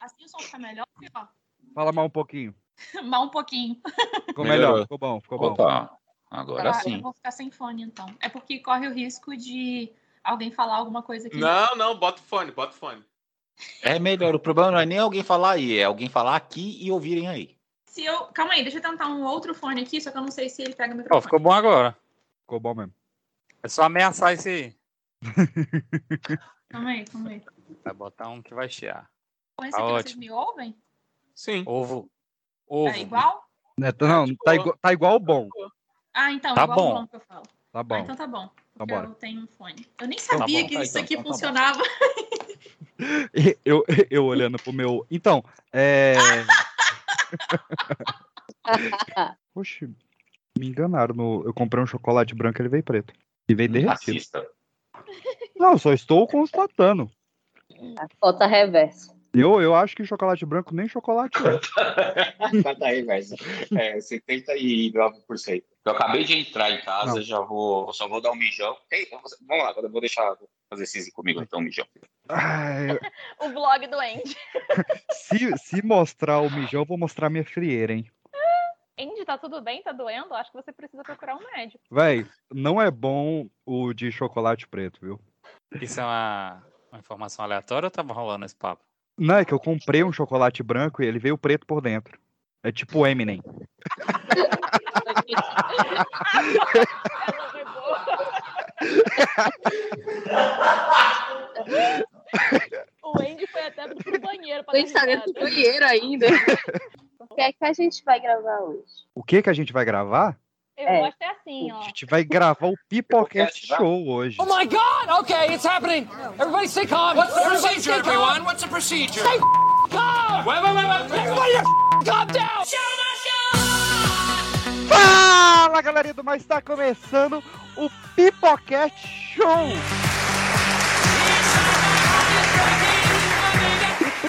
Assim o som fica melhor ou pior? Fala mal um pouquinho. Mal um pouquinho. Ficou melhor, ficou bom, ficou bom. Opa, agora Ah, sim. Eu vou ficar sem fone, então. É porque corre o risco de alguém falar alguma coisa aqui. Não, não, bota o fone, bota o fone. É melhor. O problema não é nem alguém falar aí, é alguém falar aqui e ouvirem aí. Se eu... Calma aí, deixa eu tentar um outro fone aqui, só que eu não sei se ele pega o Ó, microfone. ficou bom agora. Ficou bom mesmo. É só ameaçar esse aí. Calma aí, calma aí. Vai botar um que vai chiar. Com esse Tá aqui vocês me ouvem? Sim. Ovo. Ovo. É igual? Né, tá- não, tipo, tá, igual, tá igual o bom. Ah, então, Tá igual bom. o bom que eu falo. Tá Ah, bom. então tá bom. Porque bora. eu tenho um fone. Eu nem tá sabia bom, que tá, isso então, aqui então tá funcionava. Eu, eu olhando pro meu. Então, é. Oxe, me enganaram. No... Eu comprei um chocolate branco ele veio preto. E veio derretido. Assista. Não, só estou constatando. A foto reversa. Eu, eu acho que chocolate branco nem chocolate é. Tá daí, velho. É, 79%. Eu acabei de entrar em casa, Não. já vou. Só vou dar um mijão. Ei, vamos lá, eu vou deixar fazer esse comigo, então, um mijão. Ai, O blog do Andy. se, se mostrar o mijão, eu vou mostrar minha frieira, hein? Andy, tá tudo bem? Tá doendo? Acho que você precisa procurar um médico. Véi, não é bom o de chocolate preto, viu? Isso é uma, uma informação aleatória ou tava rolando esse papo? Não, é que eu comprei um chocolate branco e ele veio preto por dentro. É tipo o Eminem. O Andy foi até pro banheiro pra tá dentro do banheiro ainda. O que é que a gente vai gravar hoje? O que que a gente vai gravar? Eu É. gosto é assim, A ó. gente vai gravar o Pipocast? Show hoje. Oh my God! Okay, it's happening. Everybody stay calm. What's the procedure, everyone? What's the procedure? Stay calm. Wait, wait, wait, wait. Everybody, calm down. Fala, galerinha do Mais, está começando o Pipocast Show.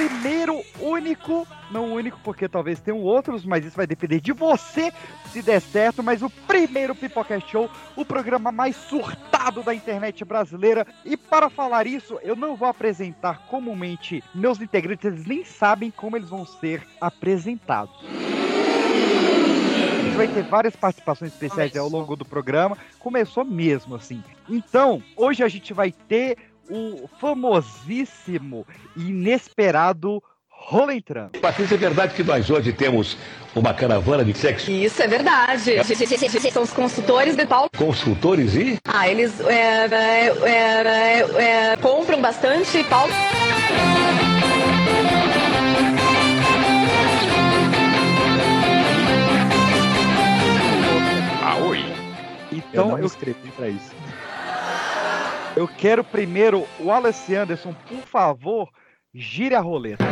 Primeiro, único, não único porque talvez tenham outros, mas isso vai depender de você se der certo, mas o primeiro Pipocast Show, o programa mais surtado da internet brasileira. E para falar isso, eu não vou apresentar comumente meus integrantes, eles nem sabem como eles vão ser apresentados. A gente vai ter várias participações especiais ao longo do programa. Começou mesmo, assim. Então, hoje a gente vai ter o famosíssimo e inesperado Entrando. Patrícia, é verdade que nós hoje temos uma caravana de sexo Isso é verdade. São os consultores de Paulo. consultores e Ah, eles é, é, é, é, compram bastante Paulo. Ah, oi. Então, eu, escrevi pra isso. Eu quero primeiro, o Wallace Anderson, por favor, gire a roleta.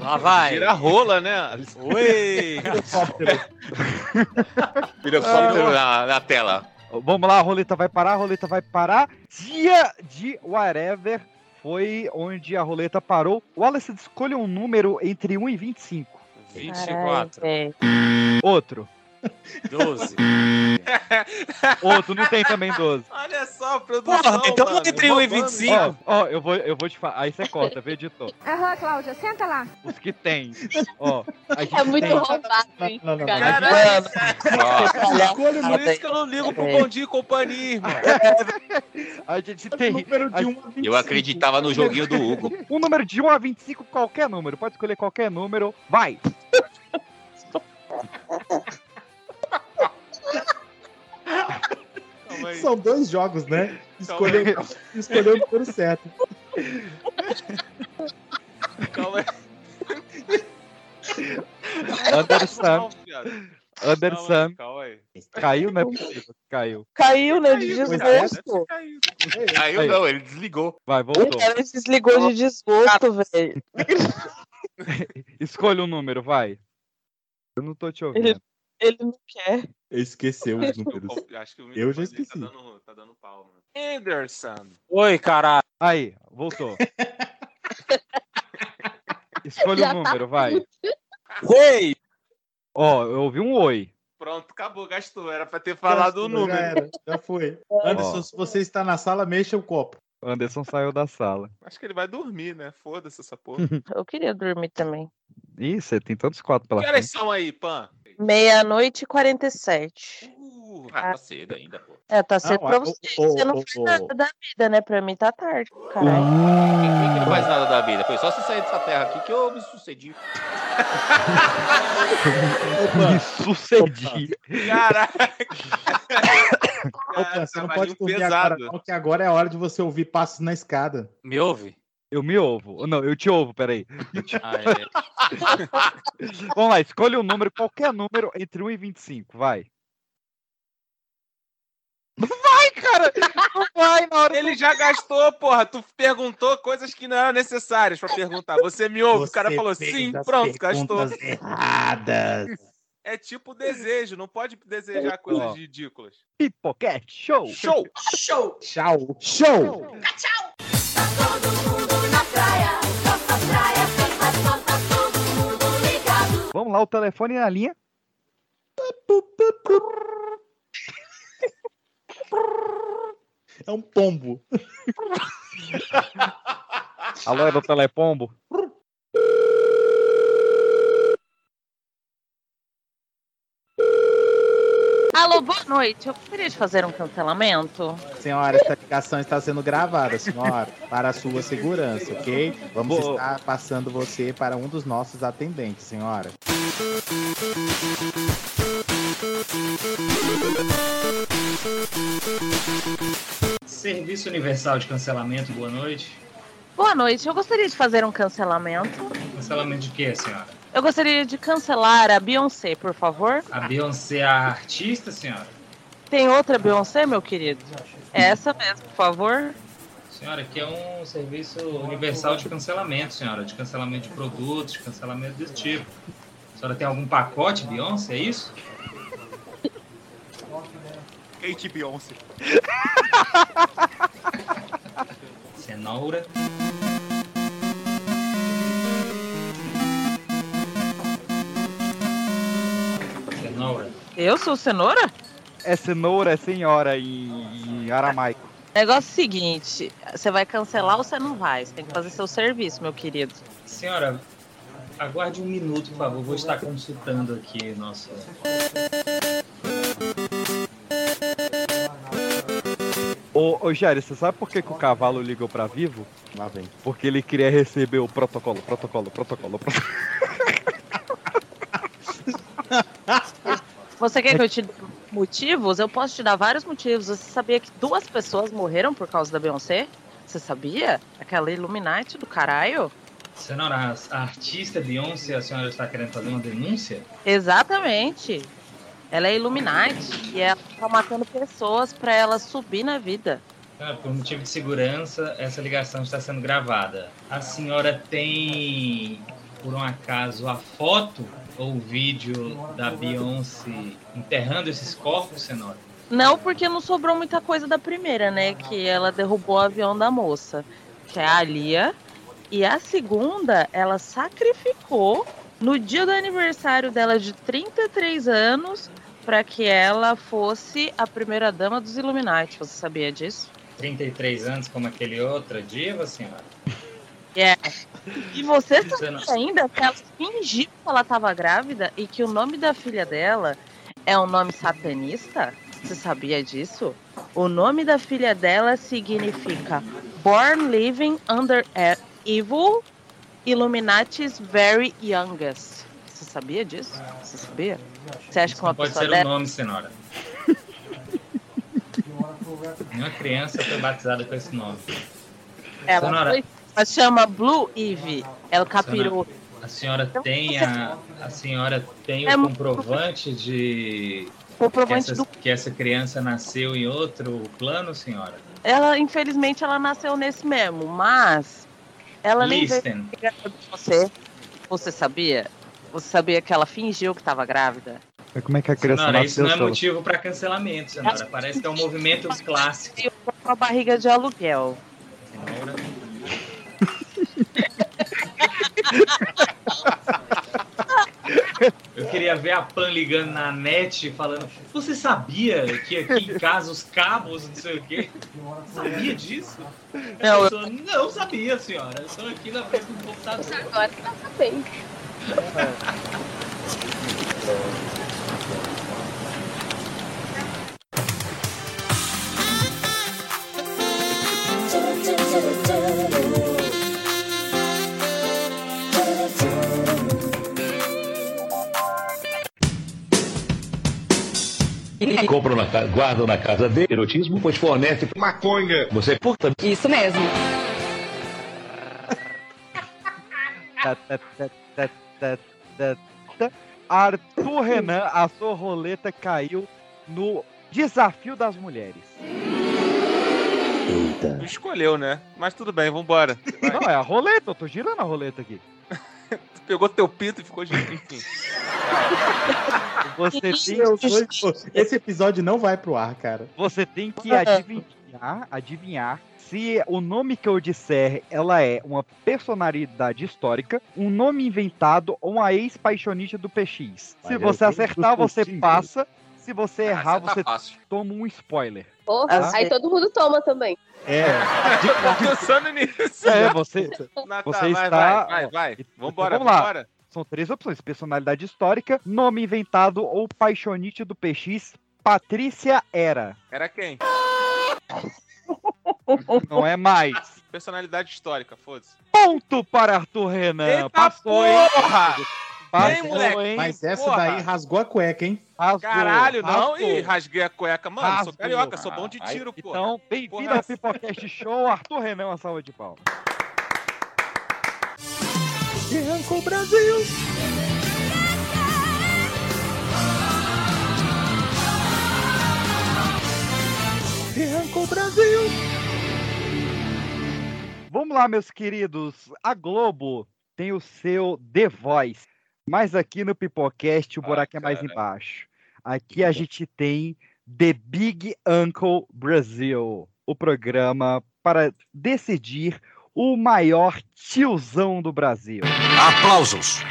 Lá vai. Tira a rola, né? Oi! Pirocóptero na, na tela. Vamos lá, a roleta vai parar, a roleta vai parar. Dia de whatever foi onde a roleta parou. Wallace, escolha um número entre 1 e 25. 24, Outro. 12. Outro, não tem também 12. Olha só a produção, Porra, então não mano, entre 1 e roubando. 25. Ó, ó, eu vou, eu vou te falar. Aí você corta, vê, editor. Aham, Cláudia, senta lá. Os que tem. Ó, a gente É muito tem. roubado, hein? Não, não, não. cara? Caralho, por isso que eu não ligo pro Bom Dia e Companhia, irmão. A gente tem número de a- 1 a 25. Eu acreditava no joguinho do Hugo. um número de 1 a 25, qualquer número. Pode escolher qualquer número. Vai! São dois jogos, né? Escolheu, escolheu o número certo. Calma aí. Anderson. Anderson. Calma aí. Caiu, não é possível. que Caiu. Caiu, né? De desgosto. Caiu. Caiu não, ele desligou. Vai, voltou. se desligou de desgosto, velho. Escolha um número, vai. Eu não tô te ouvindo. Ele não quer. Esqueceu os números. Acho que o Eu já dele esqueci. Tá dando, tá dando pau, mano. Anderson. Oi, caralho. Aí, voltou. Escolha Já um tá número, vai. Oi! Ó, eu ouvi um oi. Pronto, acabou, gastou. Era pra ter falado o Já número. era, já foi. Anderson, se você está na sala, mexa o copo. Anderson saiu da sala. Acho que ele vai dormir, né? Foda-se essa porra. Eu queria dormir também. Ih, você tem tantos quatro pela Que horas são aí, Pan? Meia-noite e 47. Uh, ah, tá cedo ainda, pô. É, tá cedo Não, pra o- você. o- Você não o- faz nada da vida, né? Pra mim tá tarde. Caralho. Quem, quem que não faz nada da vida? Foi só você sair dessa terra aqui que eu me sucedi. Me sucedi. Caraca! Opa, você não pode trabalhinho dormir agora, pesado. não, que agora é a hora de você ouvir passos na escada. Me ouve? Eu me ouvo. Não, eu te ouvo, peraí. Ah, é. Vamos lá, escolha um número, qualquer número entre 1 e 25, vai. Vai, cara! Não vai na hora Ele já gastou, porra. Tu perguntou coisas que não eram necessárias pra perguntar. Você me ouve? o cara Você falou sim, as pronto, gastou. erradas. É tipo desejo, não pode desejar coisas ridículas. Pipoquete, show! Show! Show! Tchau. Show! Vamos lá, o telefone na linha. É um pombo. Alô, é do Telepombo? Alô, boa noite. Eu gostaria de fazer um cancelamento. Senhora, esta ligação está sendo gravada, senhora, para a sua segurança, ok? Vamos Boa. estar passando você para um dos nossos atendentes, senhora. Serviço Universal de Cancelamento, boa noite. Boa noite. Eu gostaria de fazer um cancelamento. Cancelamento de quê, senhora? Eu gostaria de cancelar a Beyoncé, por favor. A Beyoncé é a artista, senhora? Tem outra Beyoncé, meu querido? É essa mesmo, por favor. Senhora, aqui é um serviço universal de cancelamento, senhora. De cancelamento de produtos, de cancelamento desse tipo. A senhora tem algum pacote, Beyoncé, é isso? Kate Beyoncé. Cenoura. Cenoura. Eu sou cenoura? É cenoura, é senhora em, em aramaico. Negócio seguinte, você vai cancelar ou você não vai? Você tem que fazer seu serviço, meu querido. Senhora, aguarde um minuto, por favor. Vou estar consultando aqui nosso. Ô, ô Jair, você sabe por que, que o cavalo ligou pra Vivo? Lá vem. Porque ele queria receber o protocolo, protocolo, protocolo, protocolo. Você quer que eu te dê motivos? Eu posso te dar vários motivos. Você sabia que duas pessoas morreram por causa da Beyoncé? Você sabia? Aquela Illuminati do caralho? Senhora, a artista Beyoncé, a senhora está querendo fazer uma denúncia? Exatamente. Ela é Illuminati e ela tá matando pessoas pra ela subir na vida. Senhora, por motivo de segurança, essa ligação está sendo gravada. A senhora tem, por um acaso, a foto ou o vídeo da Beyoncé enterrando esses corpos, senhora? Não, porque não sobrou muita coisa da primeira, né? Que ela derrubou o avião da moça, que é a Lia. E a segunda, ela sacrificou no dia do aniversário dela de 33 anos para que ela fosse a primeira dama dos Illuminati. Você sabia disso? 33 anos, como aquele outro dia, senhora? É. E você sabia ainda que ela fingiu que ela estava grávida e que o nome da filha dela é um nome satanista? Você sabia disso? O nome da filha dela significa Born Living Under Evil Illuminati's Very Youngest. Você sabia disso? Você sabia? Você acha que uma pode pessoa ser o dessa... nome, senhora. Nenhuma criança foi batizada com esse nome. Ela, Senhora. foi, ela chama Blue Eve. Ela capirou. A senhora tem a, a senhora tem o É muito- comprovante de Comprovante que, essa, do que essa criança nasceu em outro plano, senhora? Ela, infelizmente, ela nasceu nesse mesmo, mas ela nem veio Listen. grávida de você. Você sabia? Você sabia que ela fingiu que estava grávida? Mas como é que a criança Senhora, isso nasceu? não é Solo? motivo para cancelamento, senhora. Parece que é um movimento clássico. Com uma barriga de aluguel. Senhora. Eu queria ver a Pan ligando na net falando: Você sabia que aqui em casa os cabos, não sei o quê? Sabia disso? Não, Eu sou, não sabia, senhora. Eu estou aqui na frente do computador. Agora tá sabendo. Compram na casa, guardam na casa dele, erotismo, pois fornece maconha. Você puta. Isso mesmo. Arthur Renan, a sua roleta caiu no desafio das mulheres. Tu escolheu, né? Mas tudo bem, vambora. Não, é a roleta, eu tô girando a roleta aqui. Tu pegou teu pinto e ficou girando, enfim. Você tem, Esse episódio não vai pro ar, cara. você tem que adivinhar, adivinhar se o nome que eu disser ela é uma personalidade histórica, um nome inventado ou uma ex-paixonista do PX. Se Valeu, você acertar, você passa. Se você errar, essa tá você fácil. toma um spoiler. Porra, aí todo mundo toma também. É. Tô pensando nisso. É, você, Não, tá, você vai, está- vai, vai, vai. Vambora, Vamos lá. vambora. São três opções: personalidade histórica, nome inventado ou paixonite do PX. Patrícia Era. Era quem? Não é mais. Personalidade histórica, foda-se. Ponto para Arthur Renan. Eita Passou, hein? Passou, Ei, moleque. hein? Mas essa Porra. daí rasgou a cueca, hein? Rasgou, Caralho, não. rasgou. Ih, rasguei a cueca. Mano, Rasgou. sou carioca, sou bom de Aí, tiro, pô. Então, bem-vindo ao Pipocast Show. Arthur Renan, uma salva de palmas. Arrancou o Brasil! Arrancou o Brasil! Vamos lá, meus queridos. A Globo tem o seu The Voice. Mas aqui no Pipocast o Ah, buraco é mais embaixo. Aqui a gente tem The Big Uncle Brasil, o programa para decidir o maior tiozão do Brasil. Aplausos.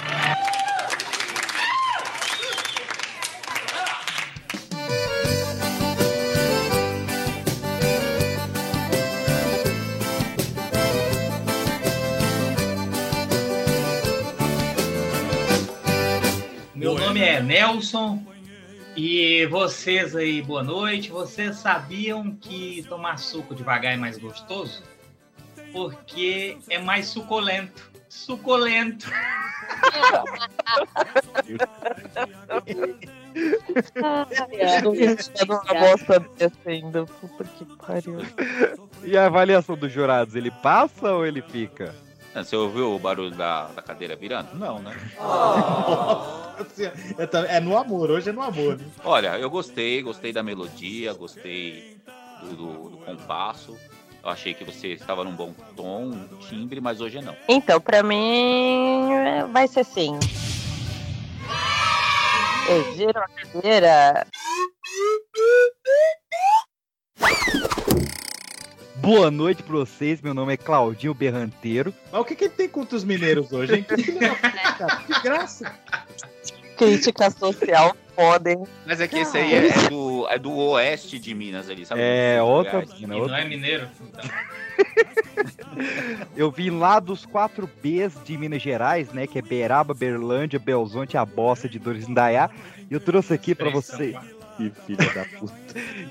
É Nelson e vocês aí, boa noite. Vocês sabiam que tomar suco devagar é mais gostoso? Porque é mais suculento. Suculento. Numa bosta dessa ainda. Puta que pariu. E a avaliação dos jurados, ele passa ou ele fica? Você ouviu o barulho da, da cadeira virando? Não, né? É tam- É no amor, hoje é no amor. né? Olha, eu gostei, gostei da melodia, gostei do, do- do compasso. Eu achei que você estava num bom tom, um timbre, mas hoje não. Então, pra mim, é, vai ser sim. Eu giro a cadeira. Boa noite pra vocês, meu nome é Claudinho Berranteiro. Mas o que, que ele tem contra os mineiros hoje, hein? Que graça! Crítica social, podem. Mas é que esse aí é, é do, é do oeste de Minas ali, sabe? É, outra Goiás. mina, E outra não é mineiro? Então. Eu vim lá dos 4 Bs de Minas Gerais, né? Que é Beraba, Berlândia, Belzonte, a Bossa de Dores Indaiá. E eu trouxe aqui são você. Que filho da puta.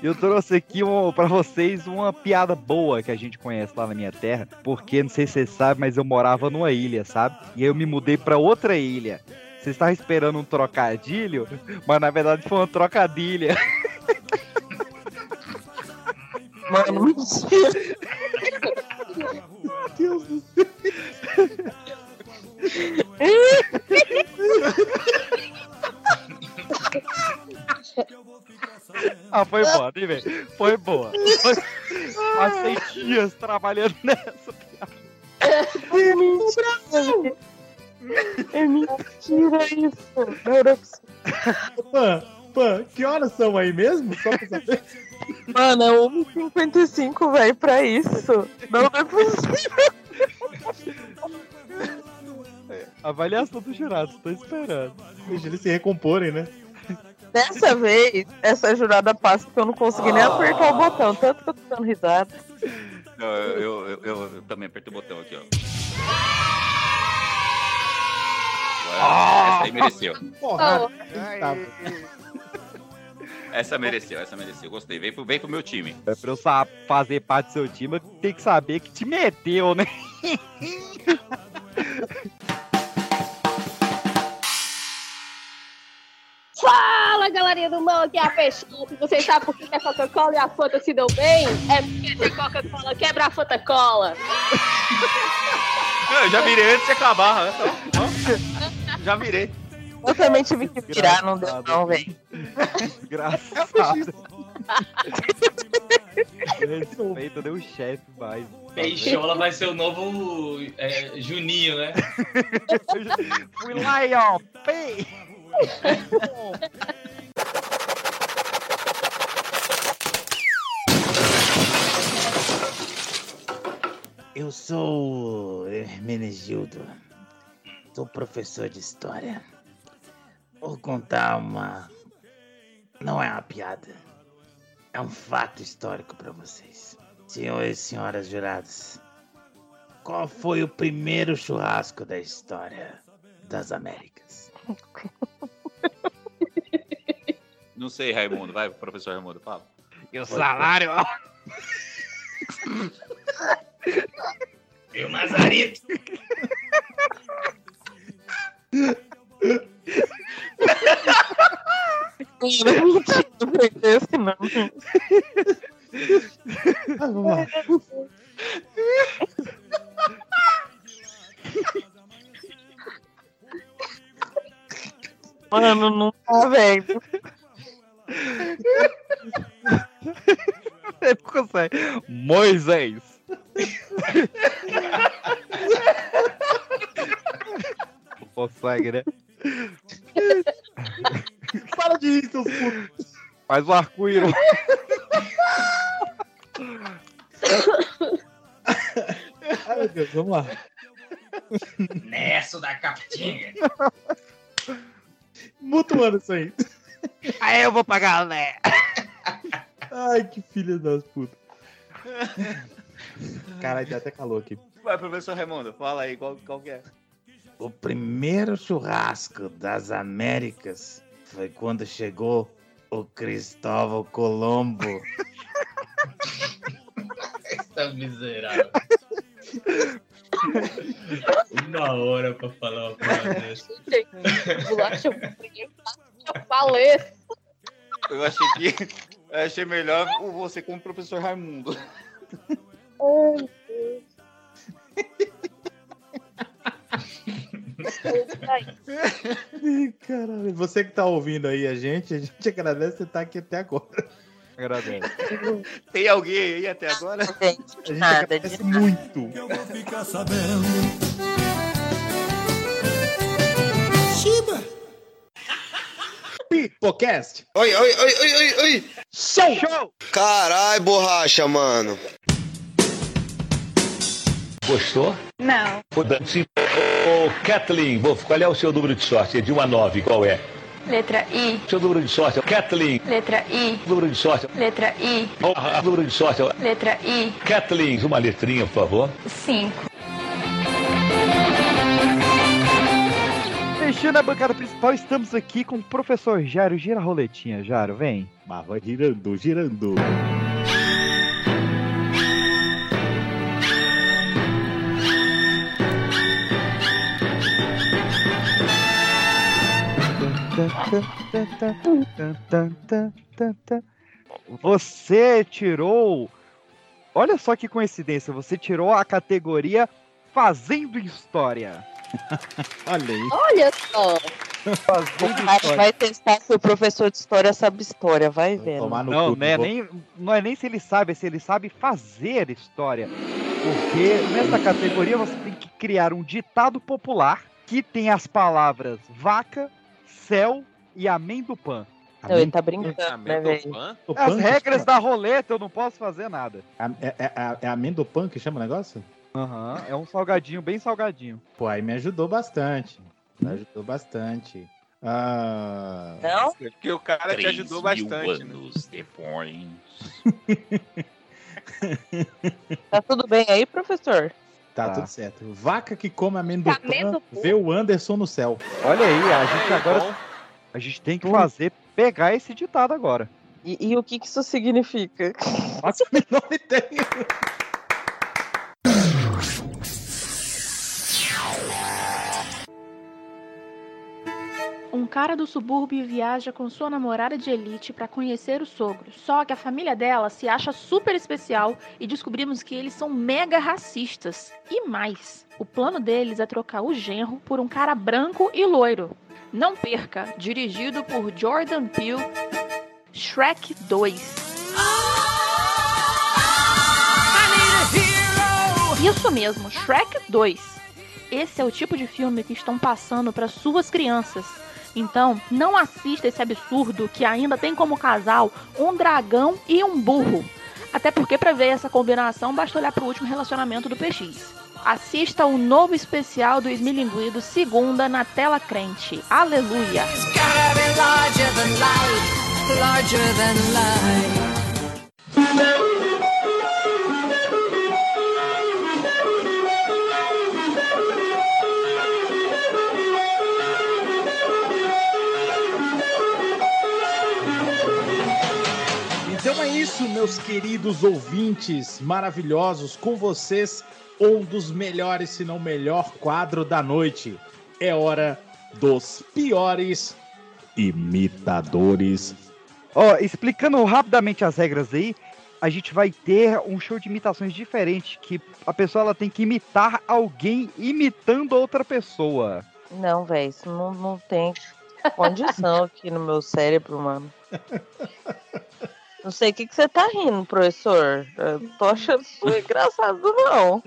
Eu trouxe aqui um, para vocês uma piada boa que a gente conhece lá na minha terra, porque não sei se vocês sabem, mas eu morava numa ilha, sabe? E aí eu me mudei pra outra ilha. Vocês estavam esperando um trocadilho, mas na verdade foi uma trocadilha. Mano, mentira. Meu Deus do céu. Ah, foi boa, nem vem. Foi boa. Foi... Passei dias trabalhando nessa. É mentira. É mentira isso. Não, não é possível. Pan, Pan, que horas são aí mesmo? Só pra saber. Mano, é 1h55, velho, pra isso. Não, não é possível. Avaliação dos jurados, tô esperando. Deixa eles se recomporem, né? Dessa vez, essa jurada passa porque eu não consegui nem apertar o botão, tanto que eu tô dando risada. Não, eu, eu, eu- eu- eu também apertei o botão aqui, ó. Essa aí mereceu. Porra. Essa mereceu, essa mereceu. Gostei. Vem pro, vem pro meu time. É pra eu sa- fazer parte do seu time, eu tenho que saber que te meteu, né? Fala, galerinha do mal, aqui é a Peixoto. Vocês sabem por que a Coca-Cola e a Fanta se dão bem? É porque tem Coca-Cola quebra a Fanta Cola. Não, eu já virei antes de acabar. né? Então, Já virei. Eu também tive que virar, não deu não, velho. Desgraçado. Respeito, deu o chefe mais. Peixola vai ser o novo é, Juninho, né? Fui lá e ó, pei! Eu sou Hermenegildo. Sou professor de história. Vou contar uma. Não é uma piada. É um fato histórico para vocês. Senhores e senhoras jurados, qual foi o primeiro churrasco da história das Américas? Não sei, Raimundo. Vai, professor Raimundo, fala. E o salário. E o Mazarito? Não aprender esse não. Vamos lá. Mano, não tá, velho. Você não consegue. Moisés. Não consegue, né? Para de rir, seus putos. Faz o arco-íris. Ai, meu Deus, vamos lá. Nessa da Capitinga. Mutuando isso aí. Aí eu vou pagar, né? Ai, que filha das putas. Caralho, dá até calor aqui. Vai, professor Raimundo, fala aí, qual, qual que é? O primeiro churrasco das Américas foi quando chegou o Cristóvão Colombo. Tá miserável. Uma hora pra falar uma coisa dessa. Bolacha eu falei. Eu achei que. Eu achei melhor o- você como professor Raimundo. Deus. Ih, Caralho, você que tá ouvindo aí a gente, a gente agradece você estar aqui até agora. Agradeço. Tem alguém aí até agora? A gente agradece muito. Eu vou ficar sabendo. Pipocast. Oi, oi, oi, oi, oi, oi. Show! Show! Carai, borracha, mano. Gostou? Não. Sim. Ô, Kathleen, vou- qual é o seu número de sorte? É de 1 a 9, qual é? Letra I. Seu número de sorte, Kathleen. Letra I. Número de sorte. Letra I. Oh, número de sorte. Letra I. Kathleen, uma letrinha, por favor. 5. Fechando a bancada principal, estamos aqui com o professor Jário. Gira a roletinha, Jário, vem. Mas vai girando, girando. Você tirou. Olha só que coincidência, você tirou a categoria Fazendo História. Olha aí. Olha só. O vai testar se o professor de história sabe história, vai no Não, é, vou- nem, não é nem se ele sabe, é se ele sabe fazer história. Porque nessa categoria você tem que criar um ditado popular que tem as palavras vaca, céu e amendopan. Não, ele tá brincando, né, velho? As regras da roleta eu não posso fazer nada. É, é, é, é amendopan que chama o negócio? Aham, é um salgadinho, bem salgadinho. Pô, aí me ajudou bastante. Me ajudou bastante. Ah... Não? Porque o cara te ajudou bastante. né? anos depois. Tá tudo bem aí, professor? Tá, Tá. tudo certo. Vaca que come amendoim Amendoim? vê o Anderson no céu. Olha aí, a gente Bom, agora. A gente tem que fazer pegar esse ditado agora. E, e o que, que isso significa? Faço a menor ideia. Cara do subúrbio viaja com sua namorada de elite para conhecer os sogros. Só que a família dela se acha super especial e descobrimos que eles são mega racistas. E mais, o plano deles é trocar o genro por um cara branco e loiro. Não perca, dirigido por Jordan Peele, Shrek 2. Isso mesmo, Shrek 2. Esse é o tipo de filme que estão passando para suas crianças. Então, não assista esse absurdo que ainda tem como casal um dragão e um burro. Até porque para ver essa combinação basta olhar para o último relacionamento do PX. Assista o novo especial do Esmilinguido segunda na tela crente. Aleluia! Então é isso, meus queridos ouvintes maravilhosos, com vocês, um dos melhores, se não melhor quadro da noite. É hora dos piores imitadores. Ó, explicando rapidamente as regras aí, a gente vai ter um show de imitações diferente, que a pessoa ela tem que imitar alguém imitando outra pessoa. Não, velho, isso não, não tem condição aqui no meu cérebro, mano. Não sei o que, que você tá rindo, professor. Eu tô achando isso engraçado, não.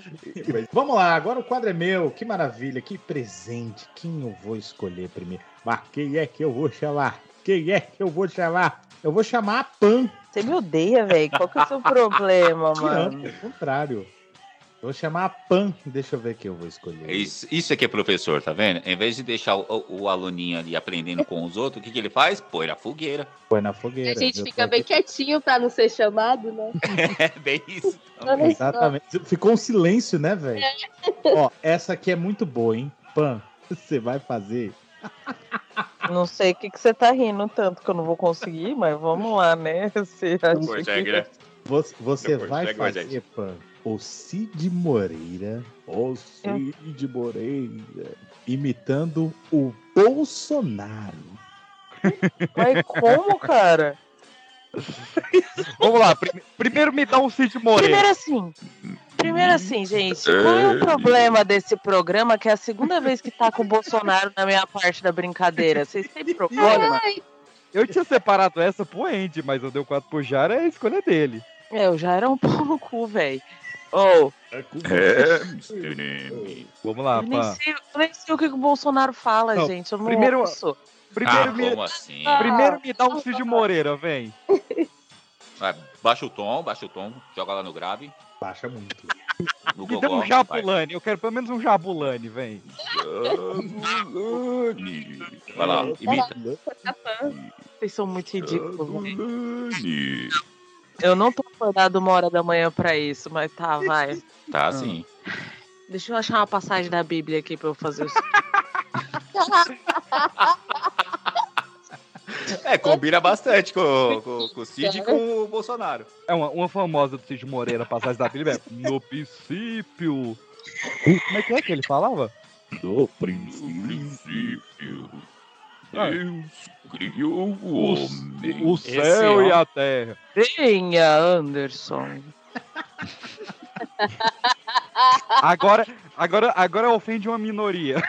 Vamos lá, agora o quadro é meu. Que maravilha, que presente. Quem eu vou escolher primeiro? Mas quem é que eu vou chamar? Quem é que eu vou chamar? Eu vou chamar a Pan. Você me odeia, velho. Qual que é o seu problema, Não, mano? pelo contrário. Vou chamar a Pan. Deixa eu ver quem eu vou escolher. Isso, isso aqui é professor, tá vendo? Em vez de deixar o, o- o aluninho ali aprendendo com os outros, o que, que ele faz? Põe na fogueira. Põe na A fogueira. gente Eu fica bem aqui- quietinho pra não ser chamado, né? É bem isso. Só. Exatamente. Ficou um silêncio, né, velho? Ó, essa aqui é muito boa, hein? Pan, você vai fazer. Não sei o que, que você tá rindo tanto que eu não vou conseguir, mas vamos lá, né? Você acha que... Você, você vai fazer, Pan, o Cid Moreira. O Cid Moreira. Imitando o Bolsonaro. Mas como, cara? Vamos lá, prime- primeiro me dá um Cid Moreira. Primeiro assim, primeiro assim, gente, qual é o problema desse programa que é a segunda vez que tá com o Bolsonaro na minha parte da brincadeira? Vocês têm problema? Eu tinha separado essa pro Andy, mas eu dei o 4 pro Jara, é a escolha dele. É, eu já era um pau no cu, velho. Oh, É, Mr. M. Vamos lá, eu nem, sei, eu nem sei o que, o Bolsonaro fala, Não, gente. Eu não primeiro- ouço. Primeiro, Ah, me, como assim? primeiro me dá um Cid Moreira, vem. Vai, baixa o tom, baixa o tom, joga lá no grave. Baixa muito. No Me dá um. Jabulani, eu quero pelo menos um Jabulani, vem. Jabulani. Vai lá, imita. Vocês são muito ridículos. né? Eu não tô acordado uma hora da manhã pra isso, mas tá, vai. Tá assim. Deixa eu achar uma passagem da Bíblia aqui pra eu fazer isso. É, combina bastante com, com, com o Cid e com o Bolsonaro. É uma, uma famosa do Cid Moreira, passagem da Bíblia, é no princípio. Como é que é que ele falava? No princípio, Deus criou o homem. O céu e a terra. Venha, Anderson. Agora, agora, agora ofende uma minoria.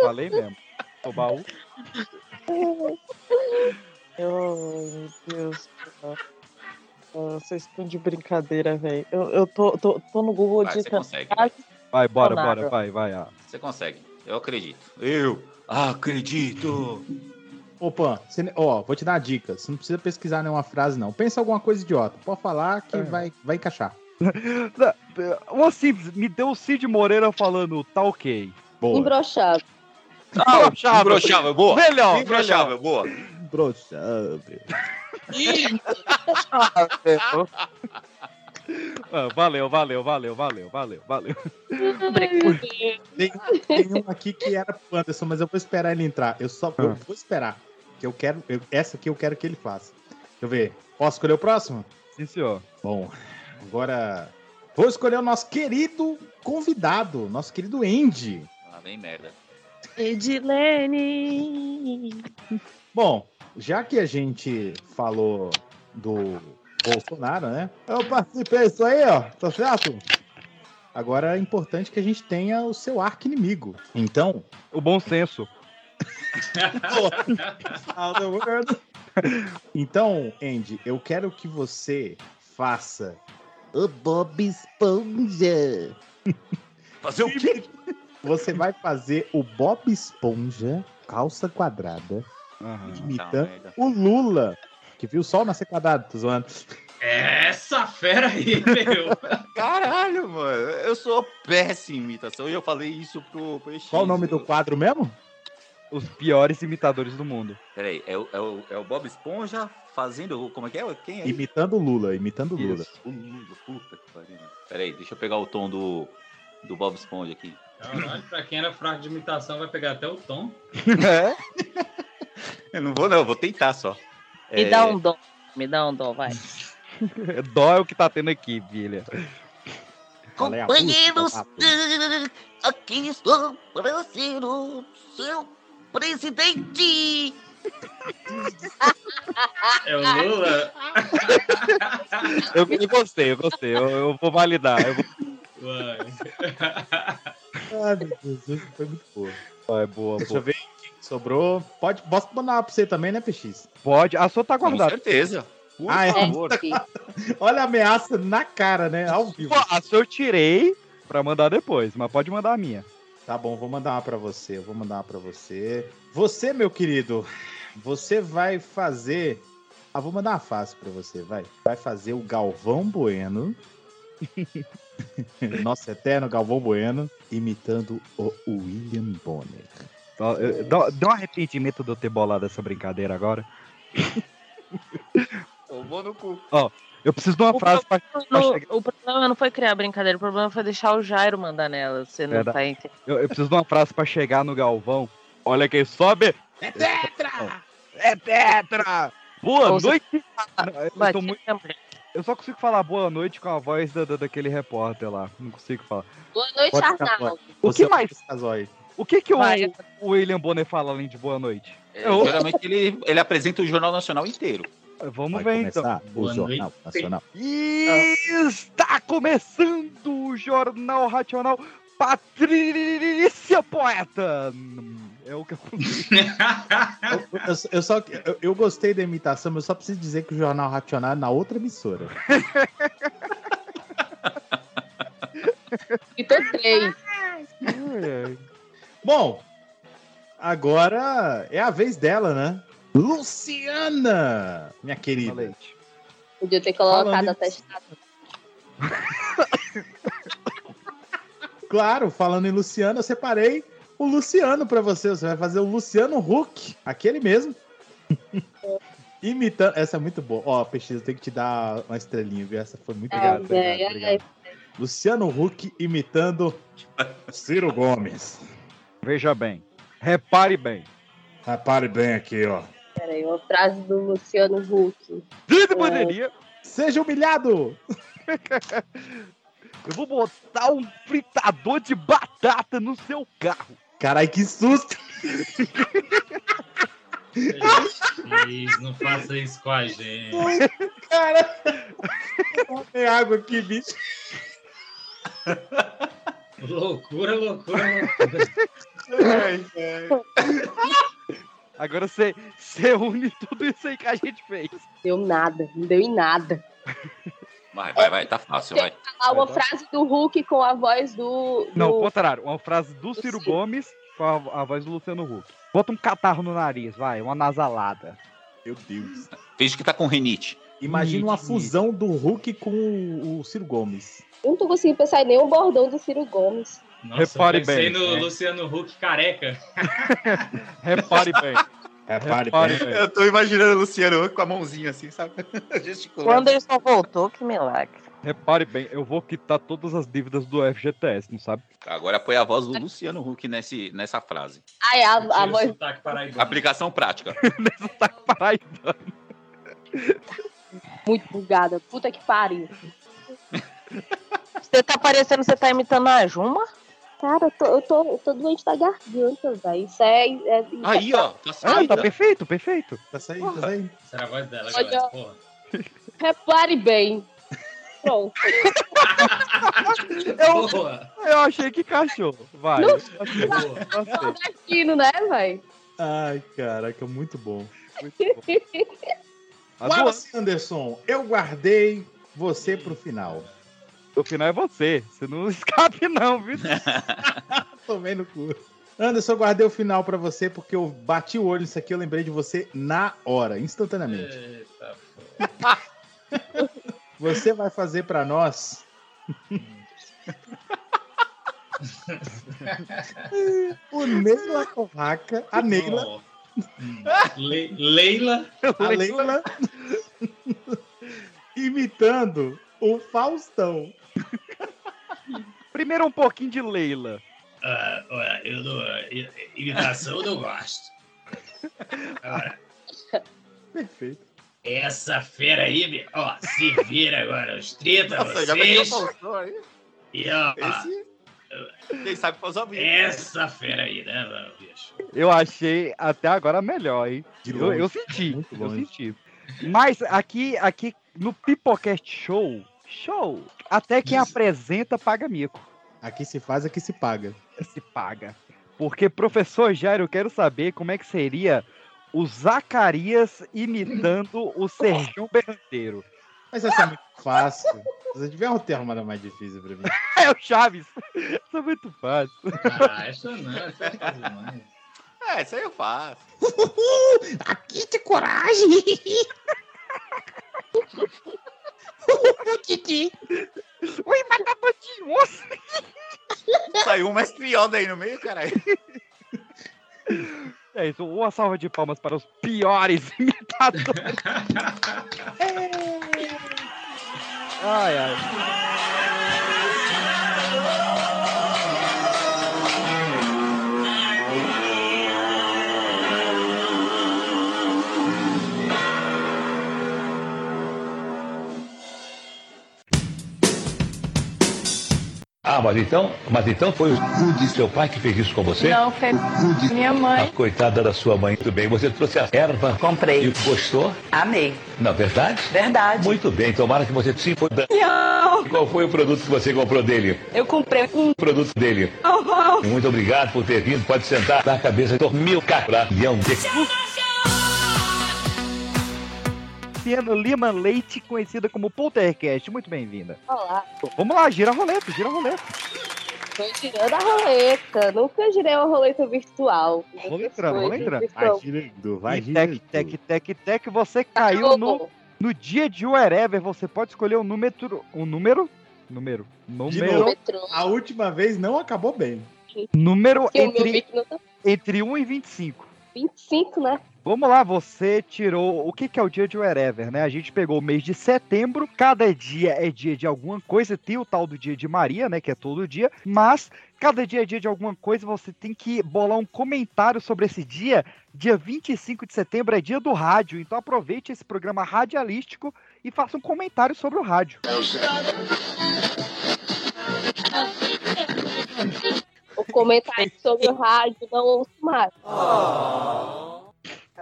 Falei mesmo. O baú. Oh, meu Deus. Vocês estão de brincadeira, velho. Eu, eu tô, tô, tô no Google Vai, consegue. Vai, bora, Bolsonaro. bora, vai, vai. Ah. Você consegue. Eu acredito. Eu acredito. Ô, Pan, você- ó, vou te dar uma dica. Você não precisa pesquisar nenhuma frase, não. Pensa alguma coisa idiota. Pode falar que É. vai, vai encaixar. Uma simples, me deu o Cid Moreira falando, tá ok. Boa. Imbrochável. Imbrochável. Imbrochável, boa. Melhor, Imbrochável, boa. Imbrochável. Ah, valeu, valeu, valeu, valeu, valeu, valeu. Tem, tem um aqui que era pro Anderson, mas eu vou esperar ele entrar. Eu só eu Ah. vou esperar. Que eu quero. eu- essa aqui eu quero que ele faça. Deixa eu ver. Posso escolher o próximo? Sim, senhor. Bom, agora vou escolher o nosso querido convidado, nosso querido Andy. Ah, bem merda. Edilene. Bom, já que a gente falou do Bolsonaro, né? Eu participei disso aí, ó. Tá certo? Agora é importante que a gente tenha o seu arco inimigo. Então. O bom senso. Então, Andy, eu quero que você faça o Bob Esponja. Fazer o quê? Você vai fazer o Bob Esponja, calça quadrada, imitando merda. o Lula, que viu o sol nascer quadrado, tô zoando. Essa fera aí, meu. Caralho, mano. Eu sou péssimo em imitação e eu falei isso pro, pro X. Qual o nome do quadro mesmo? Os piores imitadores do mundo. Peraí, é o, é, o, é o Bob Esponja fazendo. Como é que é? Quem é? Imitando o Lula, imitando o Lula. Isso. O Lula, puta que pariu. Peraí, deixa eu pegar o tom do, do Bob Esponja aqui. Caralho, pra quem era fraco de imitação, vai pegar até o tom. É? Eu não vou, não, eu vou tentar só. Me É, dá um dom. Me dá um dom, vai. Dó é o que tá tendo aqui, filha. Companheiros, aqui estou para ser o seu presidente. É o Lula? Eu, eu gostei, eu gostei. Eu, eu vou validar. Eu vou... Vai. Ai, meu Deus, foi muito boa. Vai, boa, Deixa boa. eu ver sobrou. Pode, posso mandar uma pra você também, né, PX? Pode. A sua tá Com guardada. certeza. Por Ah, é? favor. Olha a ameaça na cara, né? Ao vivo. A sua eu tirei pra mandar depois, mas pode mandar a minha. Tá bom, vou mandar uma pra você. Vou mandar uma pra você. Você, meu querido, você vai fazer. Ah, vou mandar uma fácil pra você, vai. Vai fazer o Galvão Bueno. Nosso eterno Galvão Bueno, imitando o William Bonner. Dá um arrependimento de eu ter bolado essa brincadeira agora. Eu vou no cu. Ó, eu preciso de uma O frase pra, pra No- chegar. o problema não foi criar brincadeira, o problema foi deixar o Jairo mandar nela. Você não Verdade. tá entendendo. Eu, eu preciso de uma frase pra chegar no Galvão. Olha quem sobe. É tetra! É Tetra! Boa Ou você- noite! Não, eu, muito- eu só consigo falar boa noite com a voz da, da- daquele repórter lá. Não consigo falar. Boa noite, Pode Arnaldo. O que mais? Casói. O que que o, Vai. o William Bonner fala além de boa noite? É, geralmente ele, ele apresenta o Jornal Nacional inteiro. Vamos Vai ver então. o Boa Jornal noite. Nacional. E está começando o Jornal Racional Patrícia Poeta. É o que eu Eu, eu- eu só, eu, eu gostei da imitação, mas eu só preciso dizer que o Jornal Racional é na outra emissora. E tô três. Bom, agora é a vez dela, né? Luciana, minha querida. Leite. Podia ter colocado Falando a testada. Claro, falando em Luciana, eu separei o Luciano pra você. Você vai fazer o Luciano Huck, aquele mesmo. Imitando. Essa é muito boa. Ó, PX, eu tenho que te dar uma estrelinha, viu? Essa foi muito Ai, boa. ai, ai. Luciano Huck imitando Ciro Gomes. Veja bem. Repare bem. Repare bem aqui, ó. Peraí, uma frase do Luciano Huck. Vida poderia. Seja humilhado! Eu vou botar um fritador de batata no seu carro. Carai, que susto! Não faça isso com a gente. Cara! Tem água aqui, bicho. Loucura, loucura, loucura. Agora você, você une tudo isso aí que a gente fez. Deu nada, não deu em nada. Vai, vai, vai, tá fácil, vai. Falar uma frase do Hulk com a voz do. do... Não, ao contrário. Uma frase do Ciro Gomes com a, a voz do Luciano Huck. Bota um catarro no nariz, vai, uma nasalada. Meu Deus. Finge que tá com rinite. Imagina uma Rinite, fusão do Hulk com o, o Ciro Gomes. Eu não tô conseguindo pensar em nenhum bordão do Ciro Gomes. Nossa, Repare bem, no né? Luciano Huck careca. Repare bem. Repare, Repare bem. bem. Eu tô imaginando o Luciano Huck com a mãozinha assim, sabe? Quando ele só voltou, que milagre. Repare bem, eu vou quitar todas as dívidas do FGTS, não sabe? Agora põe a voz do Luciano Huck nesse, nessa frase. Ai, a, a Tira o voz. Aplicação prática. Muito bugada. Puta que pariu. Você tá parecendo que você tá imitando a Juma? Cara, eu tô, eu tô, eu tô doente da garganta, velho. Isso é. é isso é Aí, ó. Tá Ah, tá perfeito, perfeito. Tá saindo, tá saindo. Será a voz dela, Olha. galera? Porra. Repare bem. Pronto. Eu, Boa, eu achei que cachorro. Vai. Não. Nordestino, né, velho? Ai, caraca, muito bom. A do- Wallace Anderson, eu guardei você pro final. O final é você. Você não escape, não, viu? Tomei no cu. Anderson, eu guardei o final pra você porque eu bati o olho nisso aqui, eu lembrei de você na hora, instantaneamente. Eita, Você vai fazer pra nós o Neila Corraca, a Neila. Hum. Le- Leila. a Leila imitando o Faustão. Primeiro um pouquinho de Leila. Ah, olha, eu não, i- imitação eu não gosto. Agora, Perfeito. essa fera aí, ó, se vira agora, os 30 Nossa, já peguei o vocês. Faustão aí. E ó, Esse. Quem sabe faz vivo. essa fera aí, né, meu bicho? Eu achei até agora melhor, hein? De Eu, eu senti, Muito eu longe. senti. Mas aqui, aqui no Pipocast Show, show, até quem apresenta paga mico. Aqui se faz, aqui se paga. Se paga. Porque, professor Jairo, eu quero saber como é que seria o Zacarias imitando o Sergião Berranteiro. Mas essa é muito fácil. Se tiver um termo era mais difícil pra mim. É o Chaves. Isso é muito fácil. Ah, essa não, essa é fácil demais. É, isso aí eu faço. Aqui tem coragem. Titi. Oi, vagabundinho. Nossa. Saiu um mestrioda aí no meio, caralho. É isso, uma salva de palmas para os piores imitadores. ai, ai. Ah, mas então, mas então foi o seu pai que fez isso com você? Não, foi minha A mãe. coitada da sua mãe. Muito bem. Você trouxe a erva. Comprei. E gostou? Amei. Não, verdade? Verdade. Muito bem. Tomara que você se foda. Não. Qual foi o produto que você comprou dele? Eu comprei um. Produto dele. Muito obrigado por ter vindo. Pode sentar na cabeça do mil cabrão de Luciano Lima Leite, conhecida como Poltercast. Muito bem-vinda. Olá. Vamos lá, gira a roleta, gira a roleta. Tô girando a roleta. Nunca girei uma roleta virtual. Vamos entrando, vamos entrando. Virtual. girando, vai E tec, tec, tec, tec, você caiu no, no dia de wherever. Você pode escolher um número. Um número? Número. Número. a última vez não acabou bem. Número entre, tá entre 1 e 25. 25, né? Vamos lá, você tirou o que, que é o dia de wherever, né? A gente pegou o mês de setembro, cada dia é dia de alguma coisa, tem o tal do dia de Maria, né? Que é todo dia, mas cada dia é dia de alguma coisa, você tem que bolar um comentário sobre esse dia. Dia 25 de setembro é dia do rádio, então aproveite esse programa radialístico e faça um comentário sobre o rádio. O comentário sobre o rádio não ouço mais.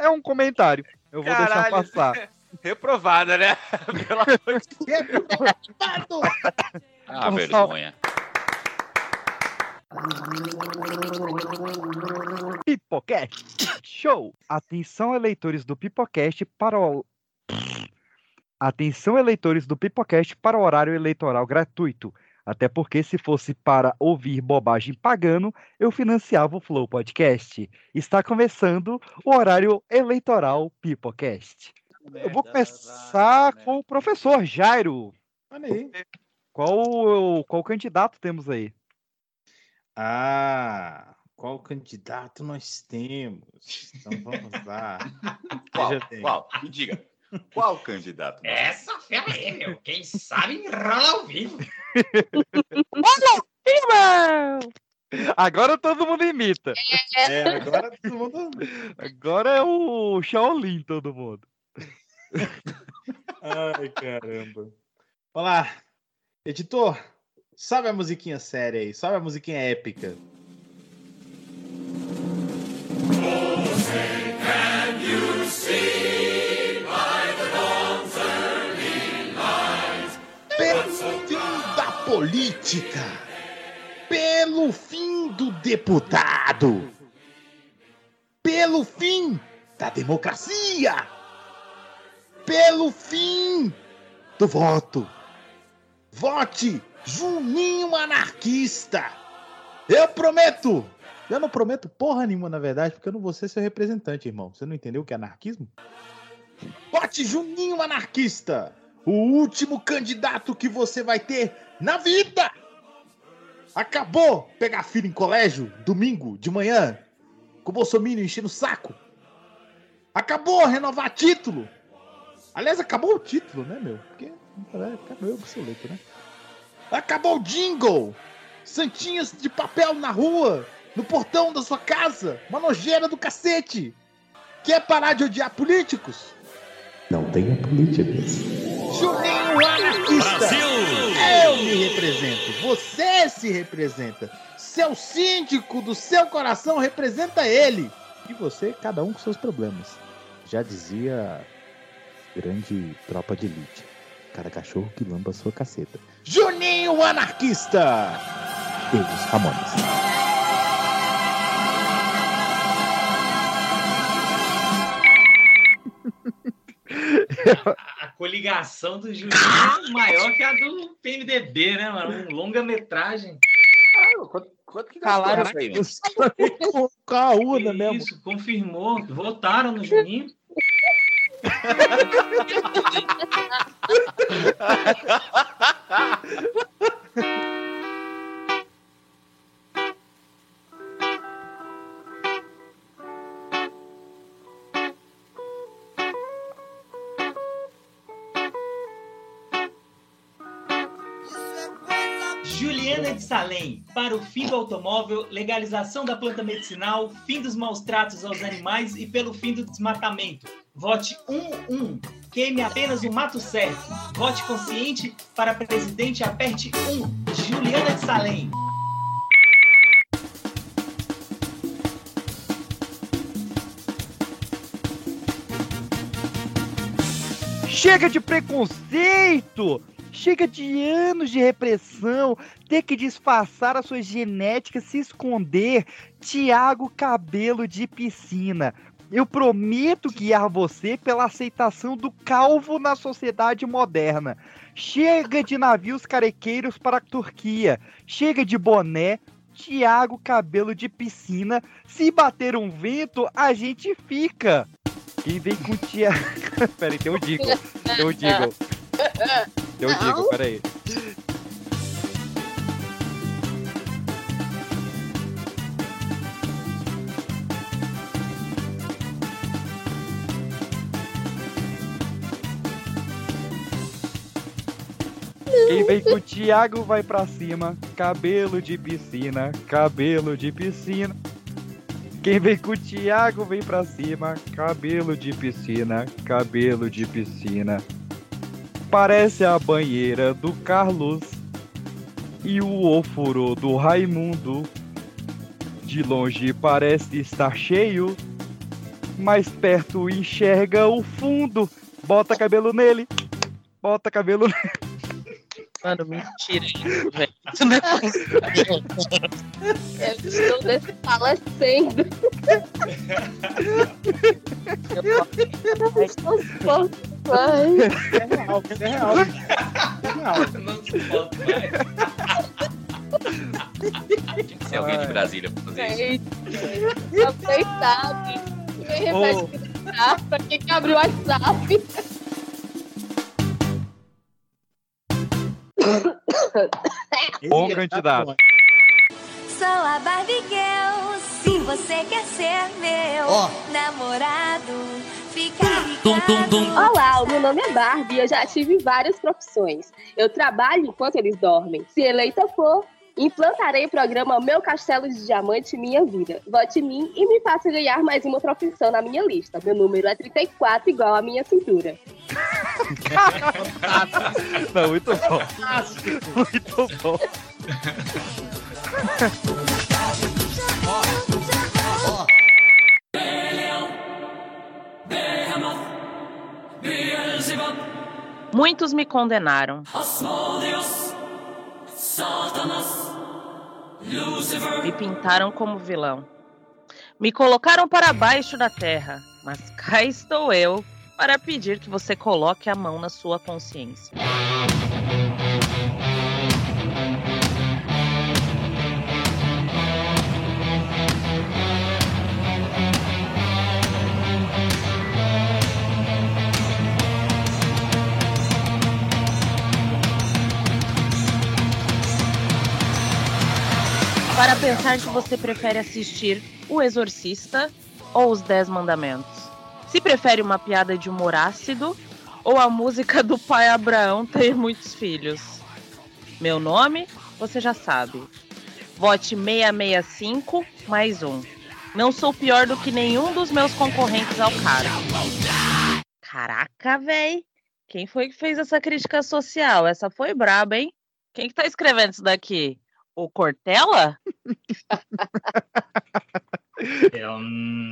É um comentário. Eu vou deixar Caralho. passar. Reprovada, né? Pelo amor de Ah, Nossa. vergonha. Pipocast Show! Atenção, eleitores do Pipocast para o. Atenção, eleitores do Pipocast para o horário eleitoral gratuito. Até porque se fosse para ouvir bobagem pagando, eu financiava o Flow Podcast. Está começando o horário eleitoral Pipocast. Eu vou começar com o professor Jairo. Olha aí. Qual, qual candidato temos aí? Ah, qual candidato nós temos? Então vamos lá. Qual? Qual? Me diga. Qual candidato? Essa fera aí, meu. Quem sabe enrola ao vivo. Agora todo mundo imita. É, agora todo mundo. Agora é o Shaolin, todo mundo. Ai, caramba. Olá, editor. Sobe a musiquinha séria aí, sobe a musiquinha épica. Pelo política, pelo fim do deputado, pelo fim da democracia, pelo fim do voto. Vote Juninho Anarquista. Eu prometo. Eu não prometo porra nenhuma, na verdade, porque eu não vou ser seu representante, irmão. Você não entendeu o que é anarquismo? Vote Juninho Anarquista. O último candidato que você vai ter na vida. Acabou pegar filho em colégio, domingo, de manhã, com o Bolsonaro enchendo o saco. Acabou renovar título. Aliás, acabou o título, né, meu? Porque é, acabou obsoleto, né? Acabou o jingle! Santinhas de papel na rua, no portão da sua casa, uma nojeira do cacete! Quer parar de odiar políticos? Não tenha políticos. Juninho Anarquista! Brasil! Me represento, você se representa. Seu síndico do seu coração representa ele. E você, cada um com seus problemas. Já dizia grande tropa de elite. Cada cachorro que lamba a sua caceta. Juninho Anarquista! E os Ramones. Coligação do Juninho é maior que a do PMDB, né, mano? Um longa-metragem. Quanto que Calaram isso aí, mano? com, com a urna mesmo. Isso, confirmou. Votaram no Juninho. Salem, para o fim do automóvel, legalização da planta medicinal, fim dos maus tratos aos animais e pelo fim do desmatamento. Vote 1-1. Queime apenas o mato certo. Vote consciente para presidente, aperte 1. Juliana de Salem. Chega de preconceito! Chega de anos de repressão, ter que disfarçar a sua genética, se esconder. Tiago Cabelo de Piscina. Eu prometo guiar você pela aceitação do calvo na sociedade moderna. Chega de navios carequeiros para a Turquia. Chega de boné. Tiago Cabelo de Piscina. Se bater um vento, a gente fica. Quem vem com Tiago. Peraí, tem um Digo. Tem um Digo. Um Digo, peraí. Quem vem com o Thiago vai pra cima. Cabelo de piscina, cabelo de piscina. Quem vem com o Thiago vem pra cima. Cabelo de piscina, cabelo de piscina. Parece a banheira do Carlos e o ofurô do Raimundo. De longe parece estar cheio, mais perto enxerga o fundo. Bota cabelo nele, bota cabelo nele. Mano, mentira isso, velho. Isso não é possível. Eu estou desfalecendo. Vai. É real, é real. É real. Não suporto mais. ser alguém de Brasília pra fazer isso. Gente, vocês sabem. Quem repete que não sabe, pra quem que abriu o WhatsApp? Bom candidato. Sou a Barbie Girl. Se você quer ser meu namorado, fica Olá, o meu nome é Barbie e eu já tive várias profissões. Eu trabalho enquanto eles dormem. Se eleita for, implantarei o programa Meu Castelo de Diamante Minha Vida. Vote em mim e me faça ganhar mais uma profissão na minha lista. Meu número é 34, igual à minha cintura. Não, muito bom. Muito bom. Muitos me condenaram. Me pintaram como vilão. Me colocaram para baixo da terra, mas cá estou eu para pedir que você coloque a mão na sua consciência. Para pensar que você prefere assistir O Exorcista ou Os Dez Mandamentos. Se prefere uma piada de humor ácido ou a música do pai Abraão ter muitos filhos. Meu nome, você já sabe. Vote 665 mais um. Não sou pior do que nenhum dos meus concorrentes ao cargo. Caraca, véi. Quem foi que fez essa crítica social? Essa foi braba, hein? Quem que tá escrevendo isso daqui? O Cortella? É um...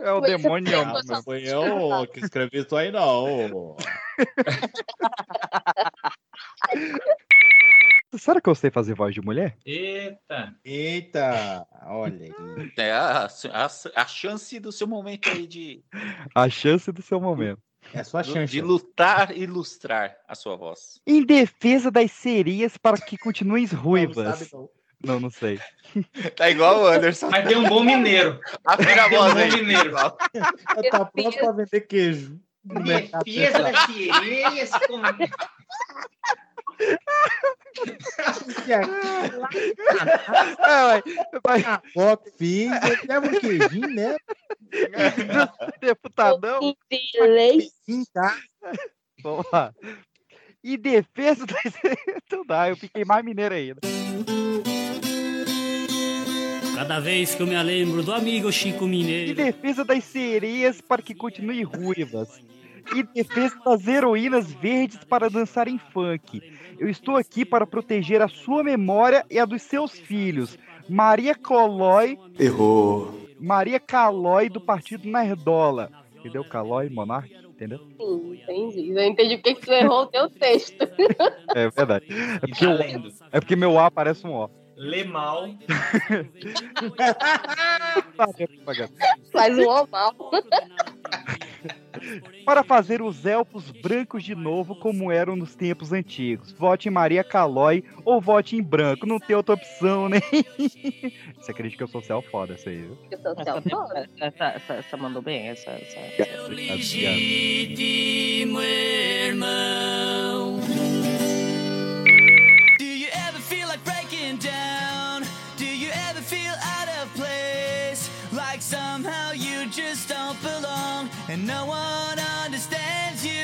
É o demônio. Ah, não foi eu que escrevi isso aí, não. Será que eu sei fazer voz de mulher? Eita. Eita, olha aí. É a, a, a chance do seu momento aí de, A chance do seu momento. É a sua chance. de lutar e ilustrar a sua voz. Em defesa das sereias para que continuem ruivas. não. Não, não sei. Tá igual o Anderson. Mas tem um bom mineiro. Afina a Tem um voz bom aí. mineiro. Tá pronto pra vender queijo. Defesa das sereias. como- É, vai- Ó, fiz, leva um queijinho, né? Deputadão. Sim, tá? Vamos lá. Em defesa das. Então dá, eu fiquei mais mineiro ainda. Cada vez que eu me lembro do amigo Chico Em Mineiro. defesa das sereias para que continuem ruivas. Em defesa das heroínas verdes para dançarem funk. Eu estou aqui para proteger a sua memória e a dos seus filhos. Maria Colói. Errou. Maria Calói do Partido Nerdola. Entendeu? Calói, Monarque, entendeu? Sim, entendi. Eu entendi porque que tu errou o teu texto. É verdade. É porque, o- lendo. é porque meu A parece um O. Lê mal. Faz um oval. Para fazer os elfos brancos de novo como eram nos tempos antigos. Vote em Maria Calói ou vote em branco. Não tem outra opção, né? Você acredita que eu sou céu foda, essa aí? Eu sou Essa, Celfora. essa, essa, essa mandou bem, essa. essa, essa. Legítimo irmão.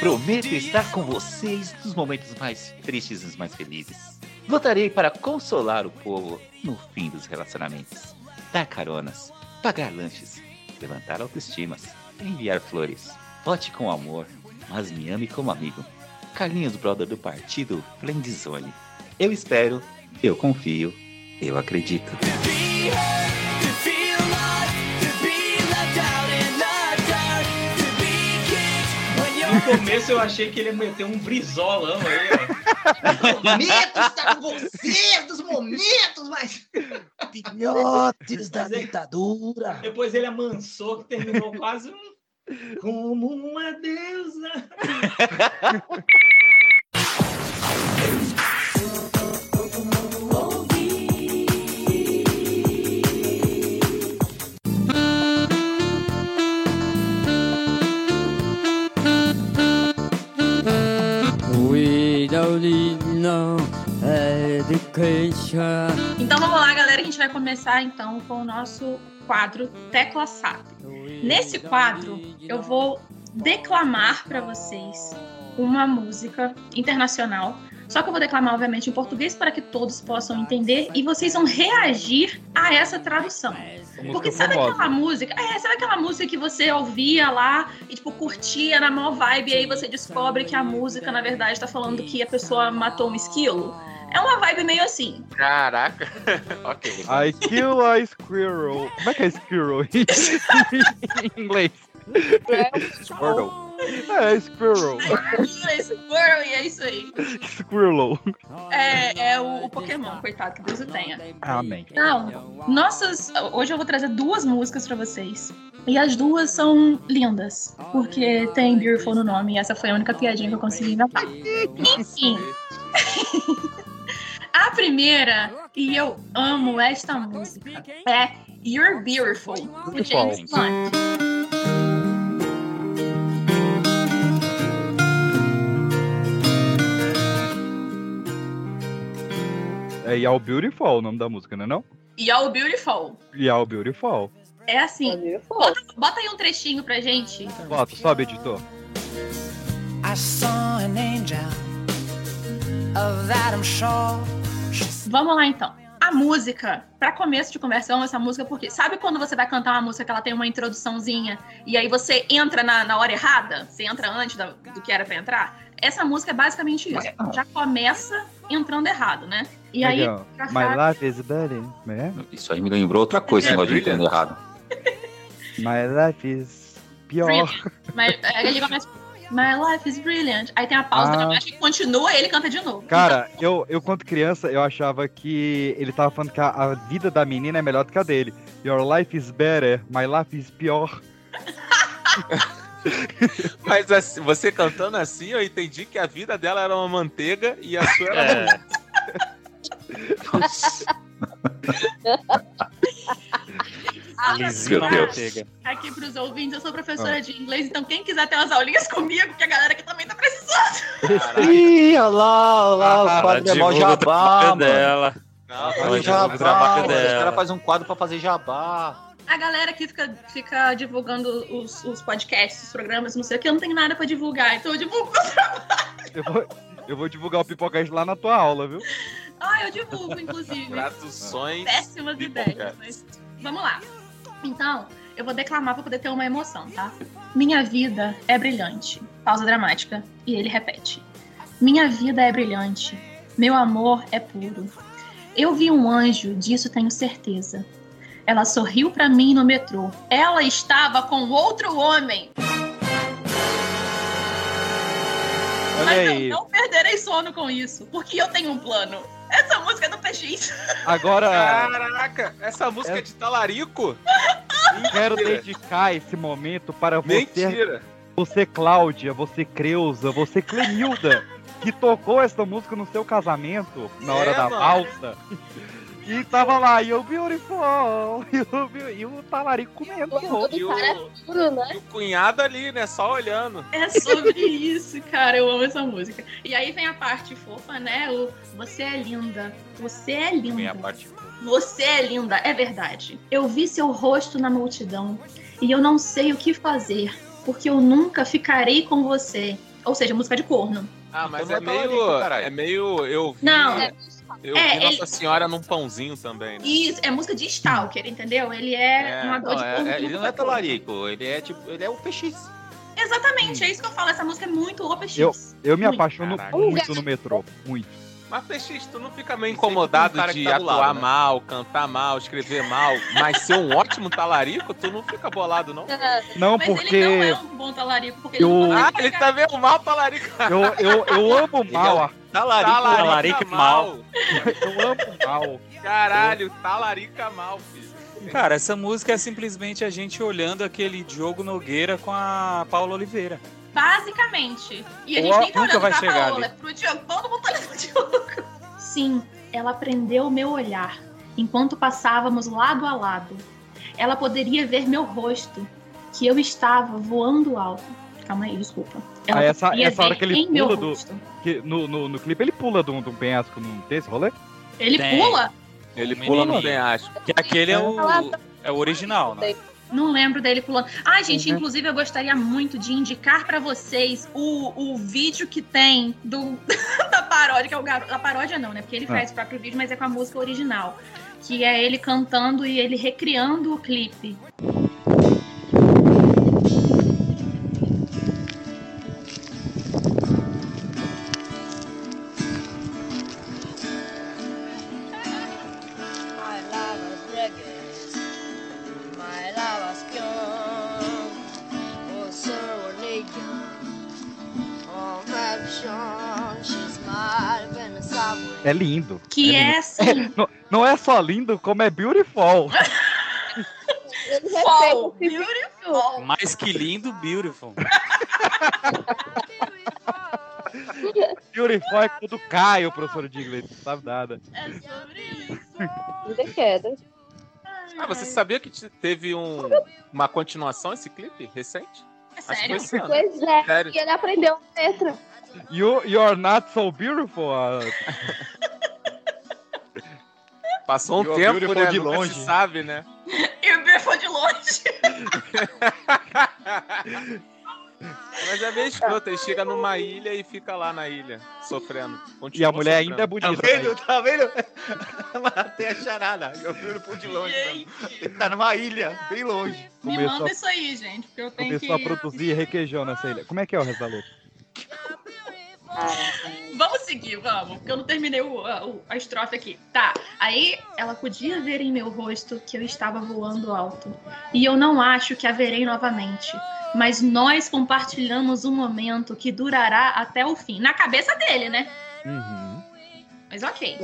Prometo estar com vocês nos momentos mais tristes e mais felizes. Lutarei para consolar o povo no fim dos relacionamentos. Dar caronas, pagar lanches, levantar autoestimas, enviar flores. Vote com amor, mas me ame como amigo. Carlinhos Brother do partido Friendzone. Eu espero, eu confio, eu acredito. No começo eu achei que ele ia meter um brizolão aí, ó. Momentos estar com você, dos momentos mais. Filhotes da ditadura. Depois ele amansou, que terminou quase um. Como uma deusa. Então vamos lá, galera. A gente vai começar então com o nosso quadro Tecla SAP. Nesse quadro, eu vou declamar para vocês uma música internacional. Só que eu vou declamar, obviamente, em português para que todos possam entender e vocês vão reagir a essa tradução. Porque sabe famosa. aquela música? É, sabe aquela música que você ouvia lá e, tipo, curtia na maior vibe, e aí você descobre que a música, na verdade, tá falando que a pessoa matou um esquilo? É uma vibe meio assim. Caraca. ok. I kill a squirrel. Como é que é squirrel em inglês? Squirtle. É, squirrel. É Squirrel, e é isso aí. Squirrel. É, é o, o Pokémon, coitado, que Deus o tenha. Amém. Então, nossas. Hoje eu vou trazer duas músicas pra vocês. E as duas são lindas, porque tem Beautiful no nome, e essa foi a única piadinha que eu consegui inventar. Enfim. A primeira, e eu amo esta música, é You're Beautiful, do James Blunt. É Y'all Beautiful o nome da música, não é não? You're Beautiful. Y'all Beautiful. É assim. Bota, bota aí um trechinho pra gente. Bota, sobe, editor. I saw an angel. Of that I'm sure. Vamos lá então. A música, pra começo de amo essa música porque sabe quando você vai cantar uma música que ela tem uma introduçãozinha e aí você entra na, na hora errada? Você entra antes da- do que era pra entrar? Essa música é basicamente isso. Já começa entrando errado, né? E aí, My life is better. né? Isso aí me lembrou outra coisa, esse É, negócio de entender errado. My life is pior. mas, aí ele começa. My life is brilliant. Aí tem a pausa Ah. dramática que continua e ele canta de novo. Cara, eu, eu quando criança, eu achava que ele tava falando que a, a vida da menina é melhor do que a dele. Your life is better, my life is pior. Mas assim, você cantando assim, eu entendi que a vida dela era uma manteiga e a sua era É. Lisinho Meu Deus. Aqui pros ouvintes, eu sou professora de inglês, então quem quiser ter umas aulinhas comigo, que a galera aqui também tá precisando. Ih, olha lá, olha lá, Ah, o quadro é mó jabá, dela. Não, Ela Faz jabá. Os caras fazem um quadro pra fazer jabá. A galera aqui fica, fica divulgando os, os podcasts, os programas, não sei o que, eu não tenho nada pra divulgar, então eu divulgo meu trabalho. Eu vou, eu vou divulgar o Pipocast lá na tua aula, viu? Ah, eu divulgo, inclusive. Traduções. Péssimas ideias, mas vamos lá. Então, eu vou declamar pra poder ter uma emoção, tá? Minha vida é brilhante. Pausa dramática. E ele repete. Minha vida é brilhante. Meu amor é puro. Eu vi um anjo, disso tenho certeza. Ela sorriu pra mim no metrô. Ela estava com outro homem. Olha Mas eu aí. não perderei sono com isso, porque eu tenho um plano. Essa música é do PX. Agora, Caraca, essa música é de talarico? quero dedicar esse momento para você, Mentira. você Cláudia, você Creuza, você Clemilda, que tocou essa música no seu casamento, na hora É, da mano. valsa. E tava lá, you beautiful, you be- e o talarico comendo. E o, né? e o cunhado ali, né? Só olhando. É sobre isso, cara. Eu amo essa música. E aí vem a parte fofa, né? O Você é linda. Você é linda. Vem a parte. Você é linda, é verdade. Eu vi seu rosto na multidão e eu não sei o que fazer, porque eu nunca ficarei com você. Ou seja, música de corno. Ah, mas Então é é meio. talarico. É meio. Eu vi, Não, eu é, vi ele- Nossa Senhora num pãozinho também. Né? Isso, é música de stalker, entendeu? Ele é, É, uma dor Não, de é- corno. é- que ele não é talarico, ele é tipo, ele é o PX. Exatamente, é isso que eu falo. Essa música é muito OPX. Eu, eu me Muito. apaixono Caraca. muito no metrô, muito. Mas, PX, tu não fica meio incomodado um de tá atuar lado, né? mal, cantar mal, escrever mal, mas ser um ótimo talarico? Tu não fica bolado, não? Não, Mas porque ele não é um bom talarico, porque eu- ele não Ah, ele tá vendo mal talarico. eu, eu, eu amo mal, a- Talarico, Talarico mal. eu amo mal. Caralho, talarica mal, filho. Cara, essa música é simplesmente a gente olhando aquele Diogo Nogueira com a Paula Oliveira. Basicamente. E a gente Ó, nem tá nunca olhando vai pra chegar Paola, ali. pro Diogo. Todo mundo tá olhando pro Diogo. Sim, ela prendeu o meu olhar enquanto passávamos lado a lado. Ela poderia ver meu rosto, que eu estava voando alto. calma aí, desculpa. Ah, Ela essa, essa hora que ele pula do. Que no, no, no clipe ele pula de um, de um penhasco, não tem esse rolê? Ele Tem. pula? Ele O pula no penhasco. Que aquele é o, é o original, né? Não lembro dele pulando. Ai, gente, Uhum. inclusive eu gostaria muito de indicar pra vocês o, o vídeo que tem do, da paródia, que é o garoto. A paródia não, né? Porque ele Ah. faz o próprio vídeo, mas é com a música original. Que é ele cantando e ele recriando o clipe. É lindo. Que é, é assim. não, não é só lindo, como é beautiful. Fall, beautiful. Mais que lindo, beautiful. beautiful é quando cai o professor de inglês, não sabe nada. Ainda queda. Ah, você sabia que te- teve um, uma continuação esse clipe recente? É Acho que foi sério? esse ano. Pois é, Sério. e ele aprendeu a letra. You, you're not so beautiful. ah. Passou um You're tempo, beautiful né? de Nunca longe. se sabe, né? E o Bia foi de longe. Mas é meio escroto, ele chega numa ilha e fica lá na ilha, sofrendo. E Continua a mulher sofrendo. ainda é bonita. Tá vendo? Tá vendo? Matei a charada. Eu vi ele por de longe. Ele tá numa ilha, bem longe. Me Começou- manda isso aí, gente, porque eu tenho Começou a que... produzir requeijão nessa ilha. Como é que é o resto da letra? Vamos seguir, vamos, porque eu não terminei o- a, o- a estrofe aqui. Tá, aí ela podia ver em meu rosto que eu estava voando alto. E eu não acho que a verei novamente. Mas nós compartilhamos um momento que durará até o fim. Na cabeça dele, né? Uhum. Mas ok.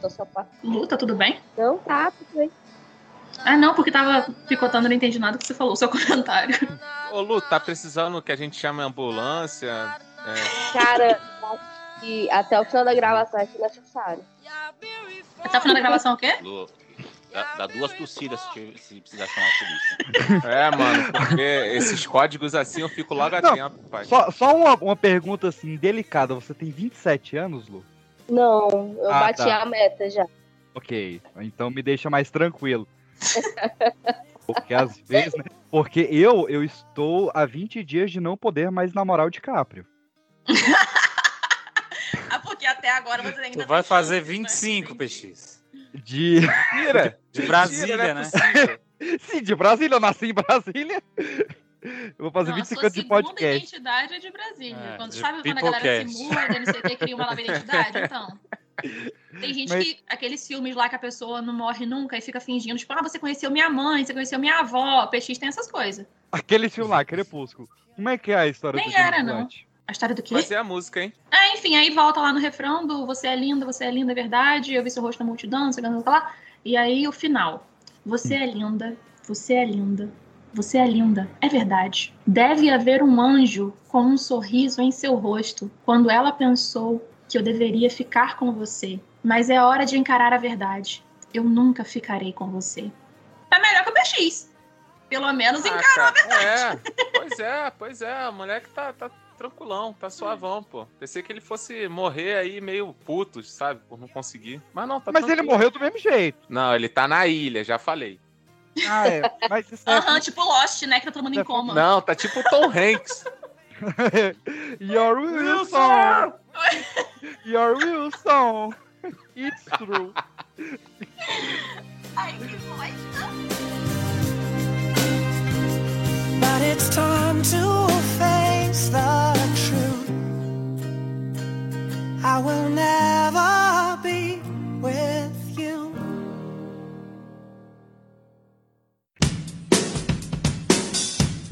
Tô só pa- Lu, tá tudo bem? Não, tá, tudo bem. Ah, não, porque tava picotando, não entendi nada que você falou, seu comentário. Ô Lu, tá precisando que a gente chame a ambulância? É, Cara, acho que até o final da gravação é necessário. Tá falando da gravação o quê? Lu, dá, dá duas tossidas se, se precisar chamar a polícia. É, mano, porque esses códigos assim eu fico logo Não, atento, pai. Só, só uma, uma pergunta assim, delicada. Você tem 27 anos, Lu? Não, eu Ah, bati tá. a meta já. Ok, então me deixa mais tranquilo. Porque às vezes, né? Porque eu, eu estou há 20 dias de não poder mais namorar o DiCaprio. Ah, porque até agora você ainda Tu vai fazer 25, PX. De. Mentira! De Brasília, Mentira, não é né? possível. Sim, de Brasília, eu nasci em Brasília. Eu vou fazer Não, a 25 sua anos de segunda podcast. identidade é de Brasília. É, quando, de sabe quando a galera se muda, NCT cria uma nova identidade? Então. Tem gente Mas- que. Aqueles filmes lá que a pessoa não morre nunca e fica fingindo, tipo, ah, você conheceu minha mãe, você conheceu minha avó. PX tem essas coisas. Aquele filme lá, Crepúsculo. Como é que é a história Nem do James era, não. Blunt? A história do quê? É a música, hein? Ah, enfim, aí volta lá no refrão do Você é linda, você é linda, é verdade. Eu vi seu rosto na multidão, não sei o que, que lá. E aí o final. Você é linda, você é linda, você é linda, é verdade. Deve haver um anjo com um sorriso em seu rosto quando ela pensou que eu deveria ficar com você. Mas é hora de encarar a verdade. Eu nunca ficarei com você. Tá melhor que o PX. Pelo menos encarou a verdade. É, pois é, pois é. O moleque tá, tá tranquilão, tá suavão, pô. Pensei que ele fosse morrer aí meio puto, sabe? Por não conseguir. Mas não, tá Mas ele tranquilo. morreu do mesmo jeito. Não, ele tá na ilha, já falei. Ah, é. Mas isso é. Aham, tipo Lost, né? Que tá todo mundo em coma. Não, tá tipo o Tom Hanks. Your Wilson! Your Wilson! It's true. Ai, que bosta. But it's time to the truth. I will never be with you.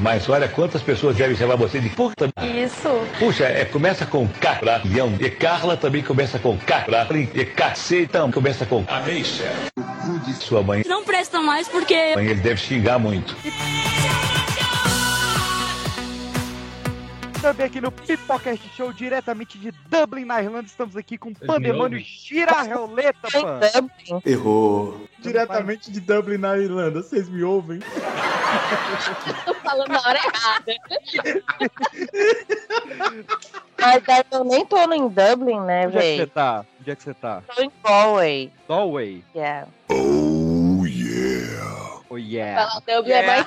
Mas olha quantas pessoas devem chamar você de puta. Isso. Puxa, é, começa com K pra leão. E Carla também começa com K pra E cacetão começa com Amém, chefe. Sua mãe. Não presta mais porque. Mãe, ele deve xingar muito. Também aqui no Pipocast Show, diretamente de Dublin, na Irlanda. Estamos aqui com o Pandemônio ouvem? Gira a Roleta, fã. Errou. Diretamente de Dublin, na Irlanda. Vocês me ouvem? Tô falando na hora errada. Mas daí eu nem tô em Dublin, né, Onde é que você velho? tá? Onde é que você tá? Tô em Galway. Galway. Yeah. Oh yeah. Oh yeah. Falar Dublin é mais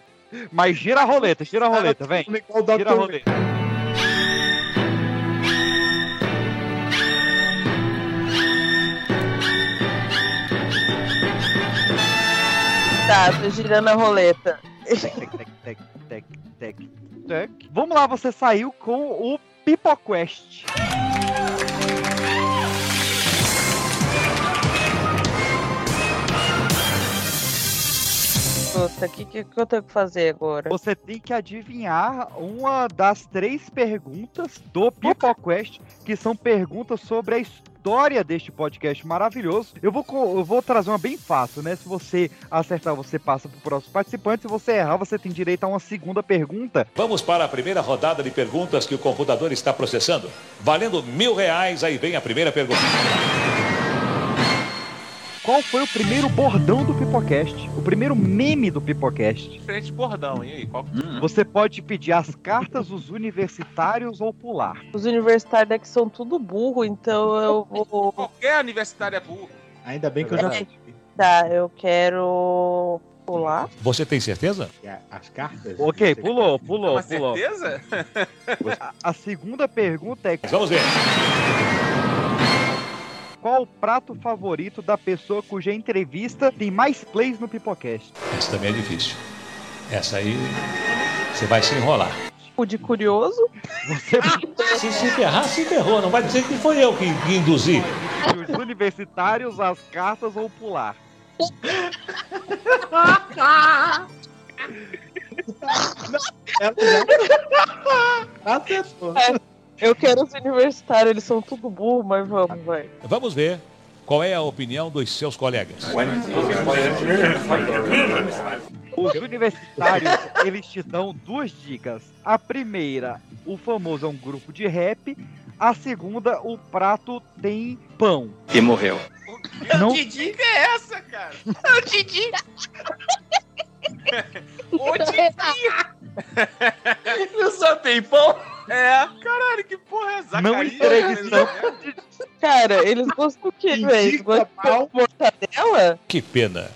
Mas gira a roleta, gira a roleta, vem. Gira a roleta. Tá, tô girando a roleta. Tec, tec, tec, tec, tec. Vamos lá, você saiu com o PipoQuest. Puta, o que, que, que eu tenho que fazer agora? Você tem que adivinhar uma das três perguntas do PipoQuest, que são perguntas sobre a história deste podcast maravilhoso. Eu vou, eu vou trazer uma bem fácil, né? Se você acertar, você passa pro próximo participante. Se você errar, você tem direito a uma segunda pergunta. Vamos para a primeira rodada de perguntas que o computador está processando. Valendo mil reais, aí vem a primeira pergunta. Qual foi o primeiro bordão do Pipocast? O primeiro meme do Pipocast? Diferente bordão, e aí? Qual... Você pode pedir as cartas, os universitários ou pular. Os universitários daqui são tudo burro, então eu vou. Qualquer universitário é burro. Ainda bem que eu já Tá, eu quero pular. Você tem certeza? As cartas? Ok, pulou, pulou, Uma pulou. certeza? A, a segunda pergunta é: Vamos ver. Qual o prato favorito da pessoa cuja entrevista tem mais plays no Pipocast? Essa também é difícil. Essa aí você vai se enrolar. O de curioso? Você Se se ferrar, se ferrou. Não vai dizer que foi eu que, que induzi. os universitários, as cartas ou pular? Acertou. É, eu quero os universitários, eles são tudo burro, mas vamos, vai. Vamos ver qual é a opinião dos seus colegas. Os universitários, eles te dão duas dicas. A primeira, o famoso é um grupo de rap. A segunda, o prato tem pão. E morreu. Não, Que dica é essa, cara? Eu te digo. Ô, Didi! Não só tem pão? É, caralho, que porra é essa? não entrevistamos. Cara, eles gostam do quê, velho? Eles gostam de mortadela? Que pena.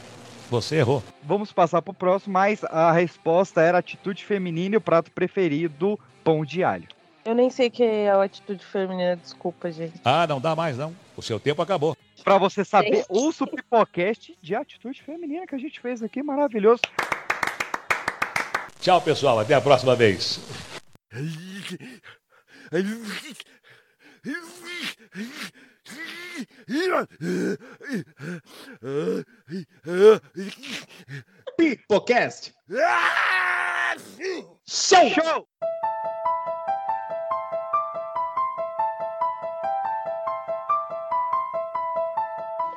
Você errou. Vamos passar pro próximo, mas a resposta era atitude feminina e o prato preferido, pão de alho. Eu nem sei o que é a atitude feminina, desculpa, gente. Ah, não dá mais não. O seu tempo acabou. Pra você saber, ouça o Pipocast de atitude feminina que a gente fez aqui, maravilhoso. Tchau, pessoal. Até a próxima vez. Pipocast. Show! Show!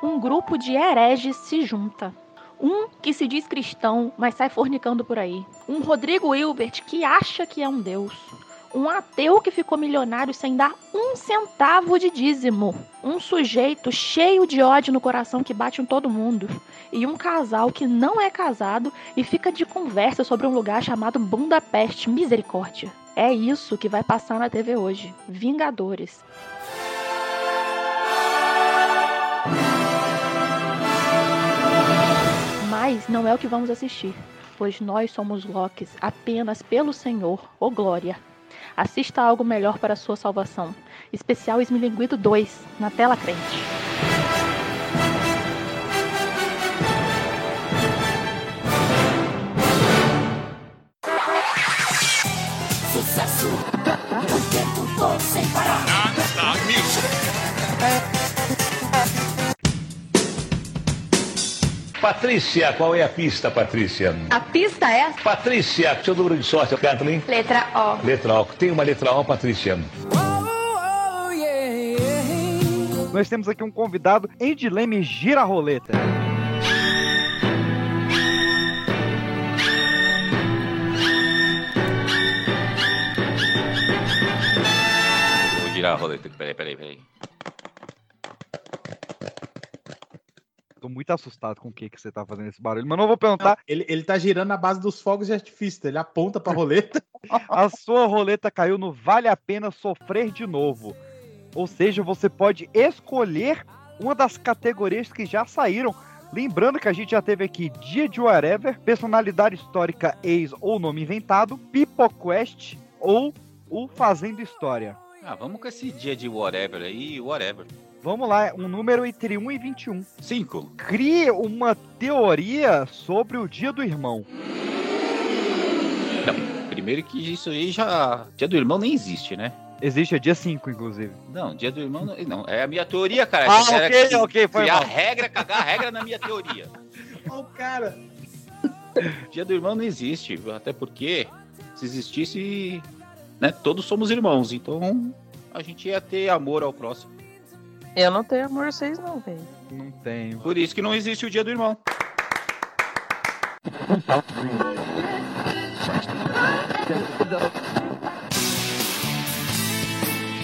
Um grupo de hereges se junta. Um que se diz cristão, mas sai fornicando por aí. Um Rodrigo Hilbert que acha que é um deus. Um ateu que ficou milionário sem dar um centavo de dízimo. Um sujeito cheio de ódio no coração que bate em todo mundo. E um casal que não é casado e fica de conversa sobre um lugar chamado Budapeste Misericórdia. É isso que vai passar na TV hoje. Vingadores. Mas não é o que vamos assistir, pois nós somos Locks apenas pelo Senhor, ô glória. Assista algo melhor para a sua salvação. Especial Esmilinguido 2, na tela crente. Patrícia, qual é a pista, Patrícia? A pista é? Patrícia, seu número de sorte, Kathleen? Letra O. Letra O. Tem uma letra O, Patrícia. Nós temos aqui um convidado em dilema gira a roleta. Vou girar a roleta, peraí, peraí, peraí. Tô muito assustado com o que, que você tá fazendo esse barulho. Mas não vou perguntar. Ele, ele tá girando na base dos fogos de artifício. Ele aponta pra roleta. A sua roleta caiu no Vale a Pena Sofrer de Novo. Ou seja, você pode escolher uma das categorias que já saíram. Lembrando que a gente já teve aqui Dia de Whatever, Personalidade Histórica Ex ou Nome Inventado, Pipoquest ou o Fazendo História. Ah, vamos com esse dia de whatever aí, whatever. Vamos lá, um número entre 1 e 21. 5. Crie uma teoria sobre o Dia do Irmão. Não, primeiro que isso aí já. Dia do irmão nem existe, né? Existe, é dia 5, inclusive. Não, dia do irmão não. não é a minha teoria, cara. Ah, ok, que- ok, foi criar mal. regra, cagar a regra na minha teoria. Ó, o cara. Dia do irmão não existe, até porque se existisse, né, todos somos irmãos, então a gente ia ter amor ao próximo. Eu não tenho amor a vocês, não, velho. Não tenho. Por isso que não existe o dia do irmão.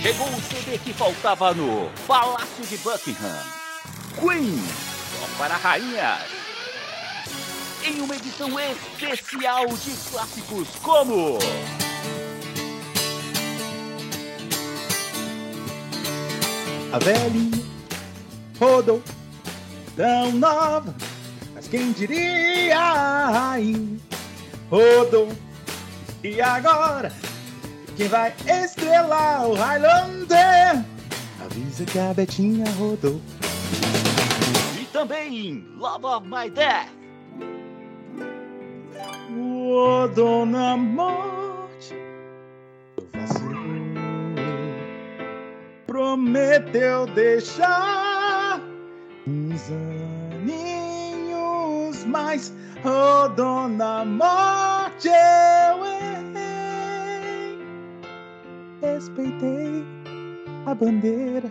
Chegou o CD que faltava no Palácio de Buckingham. Queen, só para rainhas. Em uma edição especial de clássicos como A velhinha rodou tão nova, mas quem diria a rainha rodou. E agora, quem vai estrelar o Highlander? Avisa que a Betinha rodou. e também Love of My Death. Ô, dona morte, eu vacilei. Prometeu deixar uns aninhos mais. Ô, dona morte, eu errei. Respeitei a bandeira.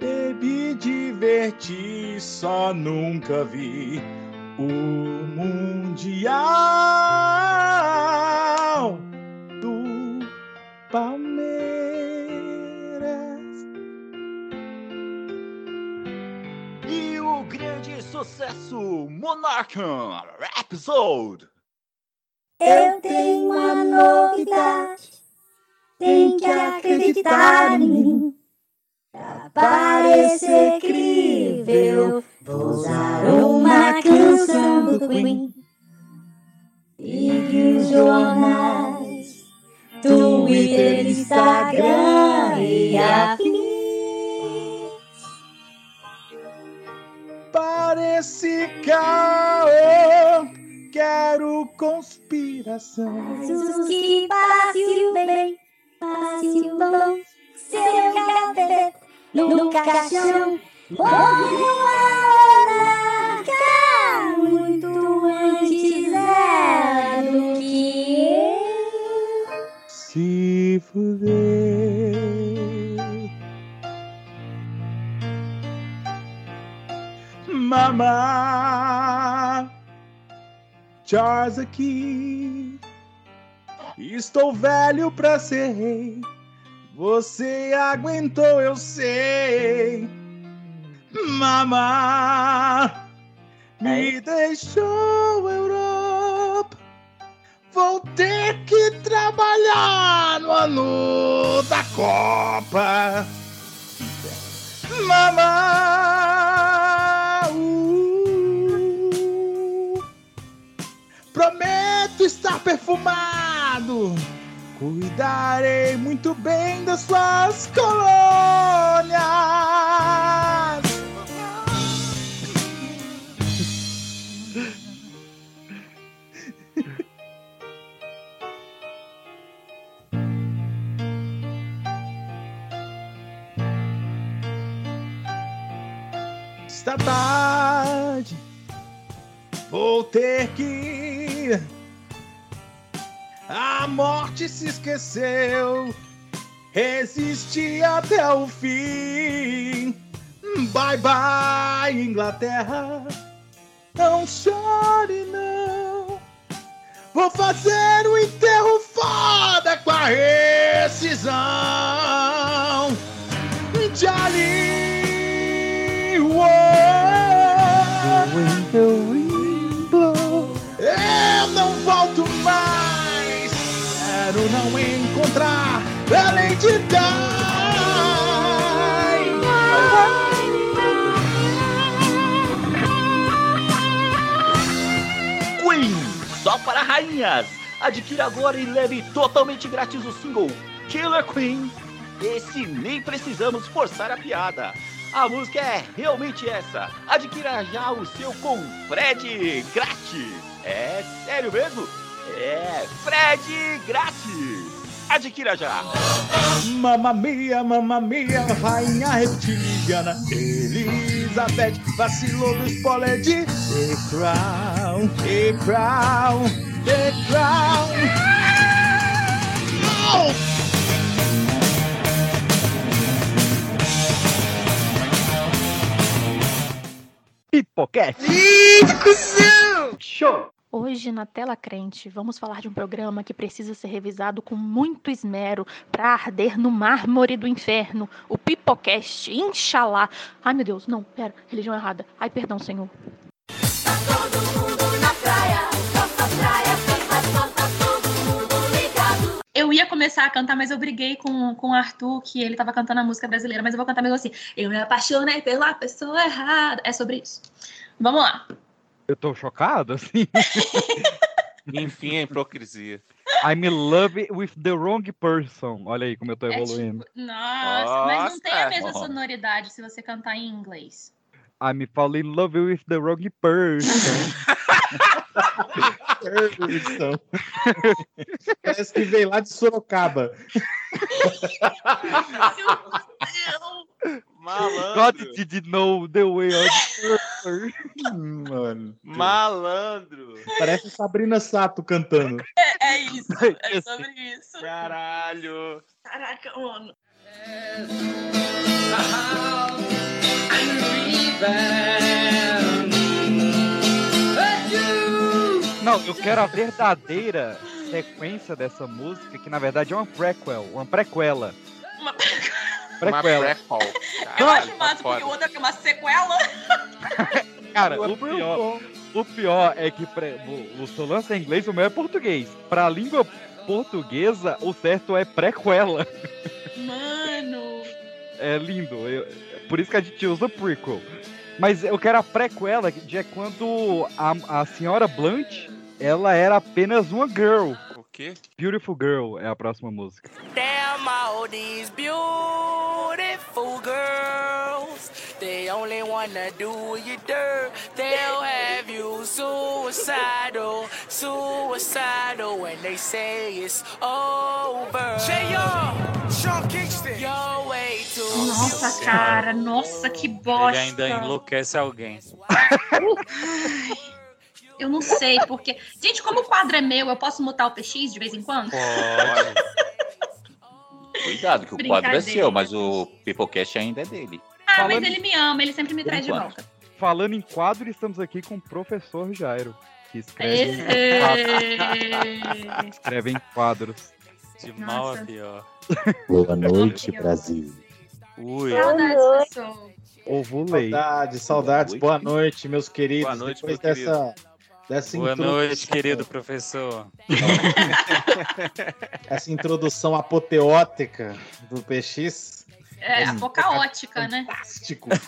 Bebi, diverti, só nunca vi o Mundial do Palmeiras. Grande sucesso Monarchan Episode. Eu tenho uma novidade, tem que acreditar em mim. Pra parecer crível, vou usar uma canção do Queen. Siga os jornais, Twitter, Instagram e afins. Parece caô, quero conspiração. Jesus que passe o bem, passe o bom, seu cabelo no caixão. Ou a muito antes era do que eu. Se fuder. Mamá, Charles aqui. Estou velho pra ser rei. Você aguentou, eu sei. Mamá, me deixou Europa. Vou ter que trabalhar no ano da Copa. Mamá, prometo estar perfumado. Cuidarei muito bem das suas colônias. Está tarde, vou ter que. A morte se esqueceu, resisti até o fim. Bye bye, Inglaterra. Não chore, não. Vou fazer um enterro foda com a rescisão. Não encontrar a Lady Di. Queen, só para rainhas. Adquira agora e leve totalmente grátis o single Killer Queen. Esse nem precisamos forçar a piada. A música é realmente essa. Adquira já o seu com Fred grátis. É sério mesmo? É Fred grátis. Adquira já. Mamma mia, mamma mia, rainha reptiliana Elizabeth vacilou do spoiler de The Crown, The Crown, The Crown Pipocast. Show! Hoje, na Tela Crente, vamos falar de um programa que precisa ser revisado com muito esmero para arder no mármore do inferno. O Pipocast, Inxalá. Ai, meu Deus, não, pera, religião errada. Ai, perdão, Senhor. Eu ia começar a cantar, mas eu briguei com, com o Arthur, que ele tava cantando a música brasileira, mas eu vou cantar mesmo assim. Eu me apaixonei pela pessoa errada. É sobre isso. Vamos lá. Eu tô chocado, assim. Enfim, a hipocrisia. I'm in love with the wrong person. Olha aí como eu tô É evoluindo. Nossa, mas não tem a Nossa. mesma sonoridade se você cantar em inglês. I'm falling in love with the wrong person. Person. Parece que veio lá de Sorocaba. God did know the way of Mano. Malandro. Parece Sabrina Sato cantando. É, é isso, é sobre isso. Caralho. Caraca, mano. Não, eu quero a verdadeira sequência dessa música, que na verdade é uma prequel, uma prequela. Uma Prequela. Prequel. Eu acho massa, porque o outro é uma sequela. Cara, o pior, o pior é que pre- o, o seu lance é inglês, o meu é português. Pra língua portuguesa, o certo é prequela. Mano. É lindo. eu- por isso que a gente usa prequel. Mas eu quero a prequela, de é quando a, a senhora Blunt, ela era apenas uma girl. Quê? Beautiful Girl é a próxima música. Damn all these beautiful girls. They only wanna do you dirt. They'll have you suicidal, suicidal when they say it's over. J.R. Sean Kingston. You're way too Nossa, cara, nossa, que Ele bosta. ainda enlouquece alguém. Eu não sei, porque. Gente, como o quadro é meu, eu posso mutar o PX de vez em quando? Cuidado, que o quadro é seu, mas o Pipocast ainda é dele. Ah, Falando- mas ele me ama, ele sempre me traz de volta. Falando em quadro, estamos aqui com o professor Jairo, que escreve, Ê. escreve em quadros. De mal a pior. Boa noite, Brasil. Ui. Saudades, pessoal. Ovulei. Saudades, saudades. Boa noite, meus queridos. Boa noite, Depois meu dessa, dessa Boa introdução- noite, querido professor. Essa introdução apoteótica do PX. É, apocaótica, né? Fantástico.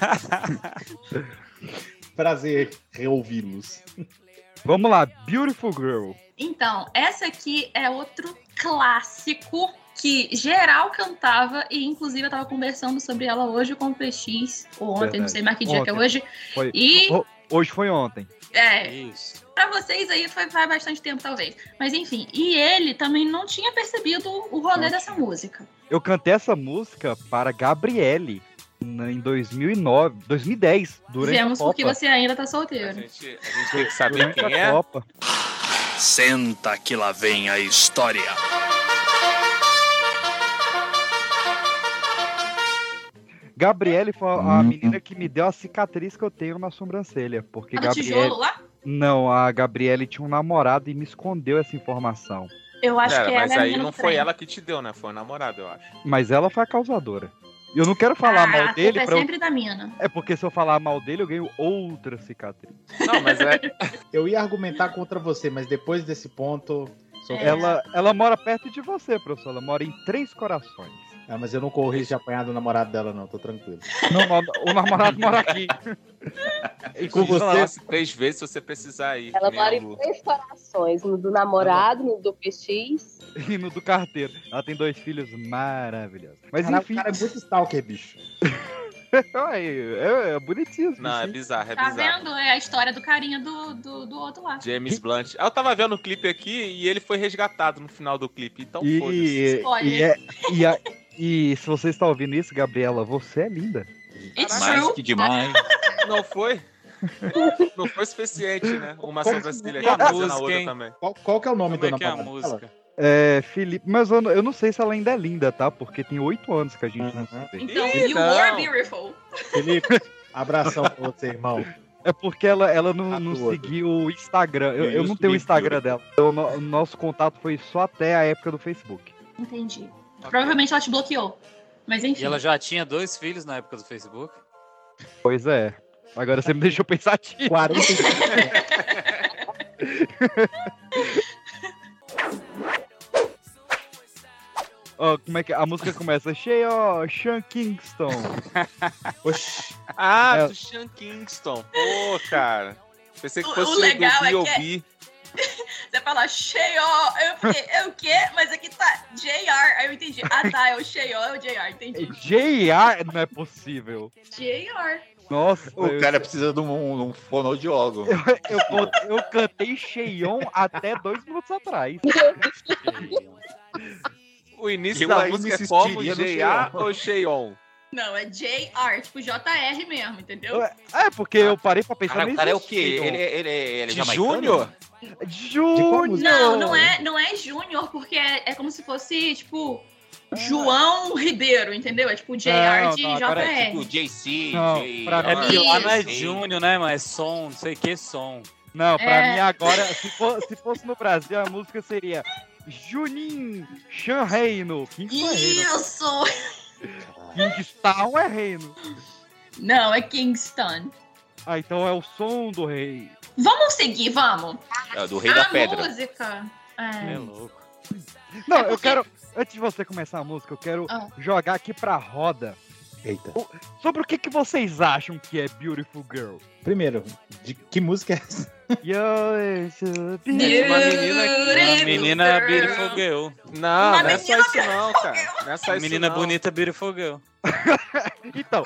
Prazer reouvi-los. Vamos lá, Beautiful Girl. Então, essa aqui é outro clássico que geral cantava e inclusive eu tava conversando sobre ela hoje com o PX, ou ontem, não Verdade. sei mais que dia que é Ontem. hoje. Foi- E Ho- Hoje foi ontem. é, Isso. Pra vocês aí foi faz bastante tempo, talvez. Mas enfim, e ele também não tinha percebido o rolê dessa música. Eu cantei essa música para Gabriele em 2009, 2010, durante Vemos a Copa. porque você ainda tá solteiro. A gente, a gente tem que saber Durante quem a é. Copa. Senta que lá vem a história. Gabriele foi a menina que me deu a cicatriz que eu tenho na sobrancelha. Porque A do Gabriele. tijolo lá? Não, a Gabriele tinha um namorado e me escondeu essa informação. Eu acho Pera, que mas ela é aí não foi ela que te deu, né? Foi o namorado, eu acho. Mas ela foi a causadora. Eu não quero falar Ah, mal a dele culpa é pra eu- sempre da mina. É porque se eu falar mal dele, eu ganho outra cicatriz. Não, mas é. Eu ia argumentar contra você, mas depois desse ponto Sou Ela, ela mora perto de você, professor. Ela mora em Três Corações. Ah, mas eu não corro risco de apanhar do namorado dela, não, tô tranquilo. Não, o namorado mora aqui. E com você? Três vezes se você precisar ir. Ela mora em três corações, no do namorado, no do PX. E no do carteiro. Ela tem dois filhos maravilhosos. Mas Caraca, enfim. o cara é muito stalker, bicho. É, é bonitinho. Não, é bizarro, é Tá bizarro. vendo? É a história do carinha do, do, do outro lá. James Blunt. Ah, Eu tava vendo o clipe aqui e ele foi resgatado no final do clipe, então foda-se. E, e, é- e, a- e se você está ouvindo isso, Gabriela, você é linda. It's Mais true. que demais. Não foi? Não foi suficiente, né? Uma sobrancelha aqui, a fazendo a música, hein? também. Qual, qual que é o nome Como do é que é a música? dela? É, Felipe, mas eu, não- eu não sei se ela ainda é linda, tá? Porque tem oito anos que a gente não se vê. Então, you não. were beautiful. Felipe, abração pra você, irmão. É porque ela, ela não, não Atua. seguiu o Instagram. Eu, eu não tenho o. Instagram dela. Então, no- o nosso contato foi só até a época do Facebook. Entendi. Provavelmente ela te bloqueou. Mas enfim. E ela já tinha dois filhos na época do Facebook. Pois é. Agora você me deixou pensativo. 45 Ó, como é que a música começa? Cheio, ó, Sean Kingston. Oxi. Ah, É. do Sean Kingston. Pô, cara. Pensei que fosse o o legal do é que B.O.B. Você fala cheio, eu fiquei, é o quê? Mas aqui tá JR. Aí eu entendi. Ah tá, é o cheio, é o JR, entendi. JR não é possível. JR. Nossa, O eu, cara precisa de um, um fonoaudiólogo. eu, con- eu cantei Cheion até dois minutos atrás. O início Eu da música é como. Cheion. ou Cheion? Não, é JR, tipo JR mesmo, entendeu? É, porque eu parei pra pensar Cara, o cara é o quê? Ele, ele, ele é De? Júnior? Júnior! Não, não é, não é Júnior, porque é, é como se fosse, tipo, João Ribeiro, entendeu? É tipo JR Não, de não, agora JR. É tipo JC, Não, J... pra É mim- porque lá não é. Júnior, né, mas é som, não sei que som. Não, pra É. mim agora, se, for- se fosse no Brasil, a música seria Junin Chan Reino. Kingston é reino. Isso! Kingstown é reino. Não, é Kingston. Ah, então é o som do rei. Vamos seguir, vamos. É, do Rei a da Pedra. música. É. É louco. Não, É eu porque- quero. Antes de você começar a música, eu quero Ah. jogar aqui pra roda Eita. sobre o que, que vocês acham que é Beautiful Girl. Primeiro, de que música é essa? Yo, it's a Uma beautiful- menina, uma menina beautiful girl. Não, Uma não é só isso não, cara. Não é só isso menina não. bonita beautiful girl. Então,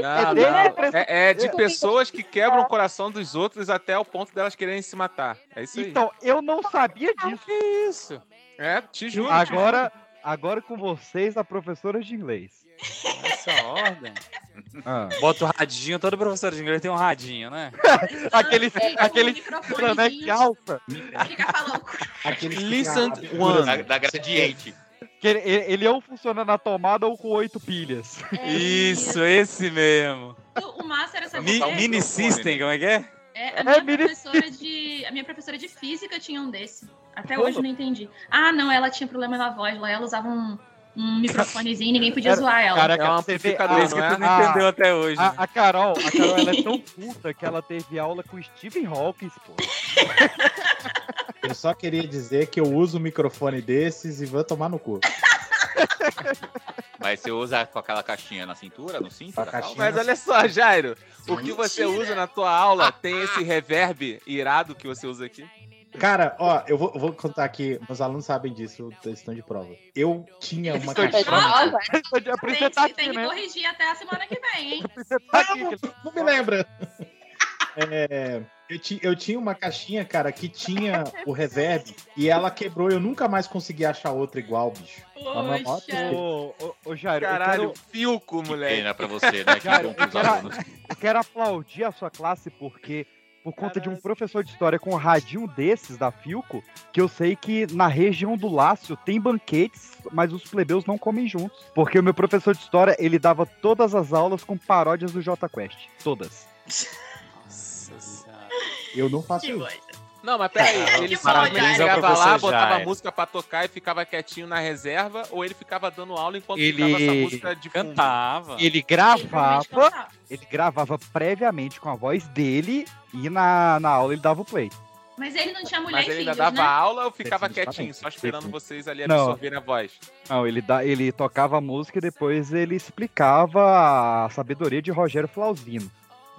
Não, dele não. é É, é de pessoas que quebram o coração dos outros até o ponto delas quererem se matar. É isso aí. então, eu não sabia disso. Que isso? É, te juro. te Agora, agora com vocês, a professora de inglês. Essa ordem. Ah. Bota o radinho, todo professor de inglês tem um radinho, né? Aquele, É, aquele um microfonezinho. planete alfa. Fica falando. Aqueles que Listen one. Da, da gradiente. Que ele, ele- ou funciona na tomada ou com oito pilhas. É Isso, esse mesmo. O, o massa era saber. Mi- mini microfone, system, como é que é? É, a minha, É, mini- professora de, a minha professora de física tinha um desse. Até hoje eu não entendi. Ah, não, ela tinha problema na voz lá. Ela usava um, um microfonezinho e ninguém podia Era- zoar ela. Caraca, É um vê, amplificador, a- isso que não é? tu não Ah. entendeu até hoje. A, a Carol, a Carol ela é tão puta que ela teve aula com Stephen Hawking, pô. Eu só queria dizer que eu uso um microfone desses e vou tomar no cu. Mas você usa com aquela caixinha na cintura, no cinto? A? Mas olha só, Jairo. O que você Mentira. usa na tua aula tem esse reverb irado que você usa aqui? Cara, ó, eu vou, vou contar aqui, meus alunos sabem disso, eles estão de prova. Eu tinha uma caixinha. Prova? Tem, você tá que- tem aqui, que né? corrigir até a semana que vem, hein? Tá aqui. Não, não me lembra. É, eu, ti- eu tinha uma caixinha, cara, que tinha o reverb e ela quebrou. Eu nunca mais consegui achar outra igual, bicho. Ô, ô, ô, Jairo, Caralho, eu Filco, Que moleque. pena pra você, né? Que Cara, bom pros eu quero- alunos. quero, eu quero aplaudir a sua classe porque, por conta de um professor de história com um radinho desses da Filco, que eu sei que na região do Lácio tem banquetes, mas os plebeus não comem juntos. Porque o meu professor de história, ele dava todas as aulas com paródias do Jota Quest. Todas. Nossa senhora. Eu não faço Que isso. Não, mas peraí, Que ele chegava lá, botava Jairo. música pra tocar e ficava quietinho na reserva, ou ele ficava dando aula enquanto Ele ficava essa música de fundo? Cantava. Ele gravava, ele gravava previamente com a voz dele e na, na aula ele dava o play. Mas ele não tinha mulher Mas e ele ainda filhos, dava né? aula ou ficava quietinho, só esperando vocês ali Não. absorverem a voz? Não, ele, dá, ele tocava a música e depois ele explicava a sabedoria de Rogério Flauzino.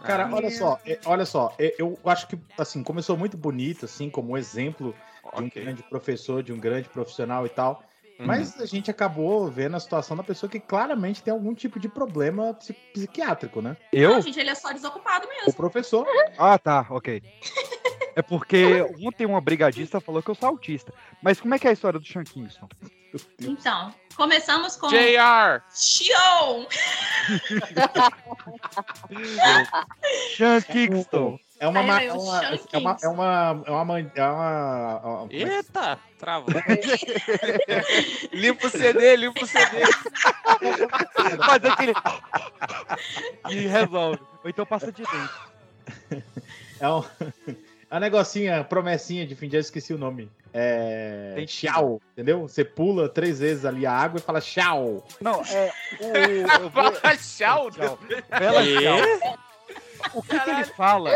Cara, Ah, olha só, é, olha só, é, eu acho que, assim, começou muito bonito, assim, como exemplo de um grande professor, de um grande profissional e tal. Uhum. Mas a gente acabou vendo a situação da pessoa que claramente tem algum tipo de problema psi- psiquiátrico, né? Eu? Não, gente, ele é só desocupado O mesmo. professor. Ah, tá, ok. É porque ontem uma brigadista falou que eu sou autista. Mas como é que é a história do Sean Kingston? Então, começamos com JR! Xion! Sean Kingston. É uma. Ma- veio É o uma, Sean é uma, é uma, é uma, man- é uma, uma- Eita, travou. Limpa o CD, limpa o CD. Faz aquele. e resolve. Ou então passa de dente. É um, é um negocinho, a promessinha de fim de ano, esqueci o nome. É. Tem Tchau, entendeu? Você pula três vezes ali a água e fala tchau. Não, é. O, Fala tchau. Tchau. Bela tchau. O que, que ele fala?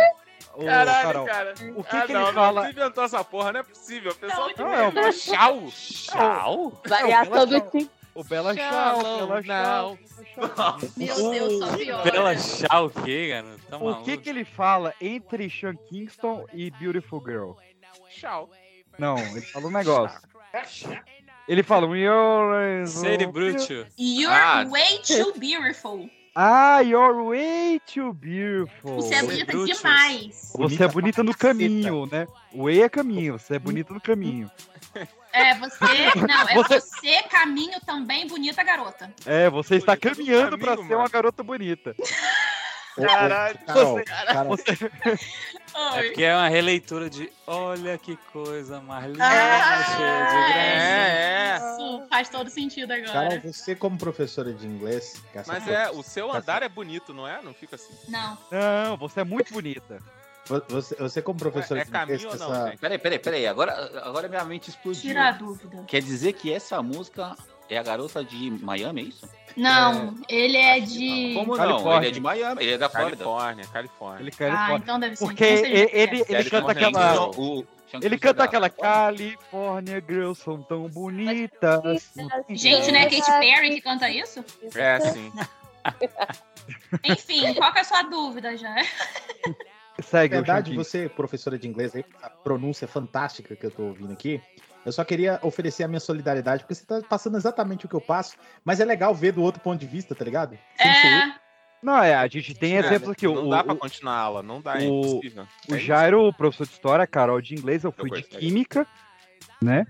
Ô, Caralho, Carol, cara. O que, ah, que não, ele não, fala? Você inventou essa porra, não é possível. O pessoal Não, é o- fala tchau. Tchau? Variação do tipo. O Bela Tchau, Tchau, Bela não. Tchau. Meu Deus, só pior. Bela tchau o quê, garoto? Tá O que, que ele fala entre Sean Kingston e Beautiful Girl? Tchau. Não, ele fala um negócio. Ele fala um You're... Sede Brutio. You're Ah. way too beautiful. Ah, you're way too beautiful. Você é bonita brutos. demais. Você é bonita no caminho, né? O way é caminho, você é bonita no caminho. É, você. Não, é Você- você, caminho também, bonita garota. É, você está caminhando pra caminho, ser uma garota bonita. Caralho. Carol, Você- Carol, Você... É porque é uma releitura de Olha que coisa mais linda, Ah, cheia de graça. É, é. Isso faz todo sentido Carol, agora. você como professora de inglês... Mas é, o seu andar é bonito, não é? Não fica assim. Não. Não, você é muito bonita. Vo- Você, você como professora É de inglês... caminho ou não, essa- gente? Peraí, peraí, peraí. Agora, agora minha mente explodiu. Tira a dúvida. Quer dizer que essa música é a garota de Miami, é isso? Não, ele é de. Como não? Califórnia. Ele é de Miami, ele é da Flórida. Califórnia, Califórnia. Ele quer Ah, então deve ser. Porque então ele, ele, é. ele canta Califórnia, aquela. o Ele canta aquela Califórnia. California Girls são tão bonitas. Gente, não é Katy Perry que canta isso? É, sim. Enfim, qual que é a sua dúvida já? Na Segue o verdade, você, professora de inglês, aí, a pronúncia fantástica que eu tô ouvindo aqui, eu só queria oferecer a minha solidariedade, porque você tá passando exatamente o que eu passo, mas é legal ver do outro ponto de vista, tá ligado? Sem ser eu. É. Não, é, a gente tem exemplos aqui. Não O, dá pra o, continuar a aula, não dá, é o- impossível. o É. Jairo, professor de história, a Carol de inglês, eu fui de gostei. química, né?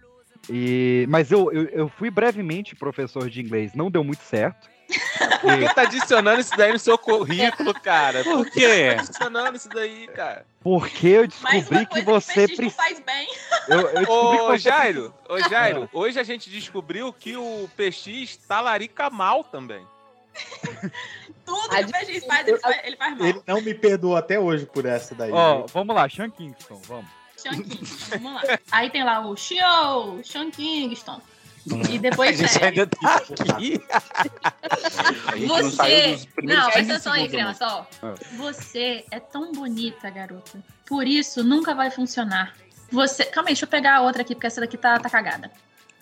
E, mas eu, eu, eu fui brevemente professor de inglês, não deu muito certo. Por que tá adicionando isso daí no seu currículo, cara? Por quê? Tá adicionando isso daí, cara? Porque eu descobri que você que o PX não precisa. faz bem. Eu, eu Ô, você Jairo, ô, Jairo, hoje a gente descobriu que o PX talarica mal também. Tudo que o PX faz, ele faz, ele faz mal. Ele não me perdoou até hoje por essa daí. Ó, viu? vamos lá, Sean Kingston, vamos. Sean Kingston, vamos lá. Aí tem lá o Shio, Sean Kingston. E A depois gente é. ainda tá aqui. A gente não Você. Não, 15 presta atenção aí, criança, ó. Ah. Você é tão bonita, garota. Por isso, nunca vai funcionar. Você. Calma aí, deixa eu pegar a outra aqui, porque essa daqui tá, tá cagada.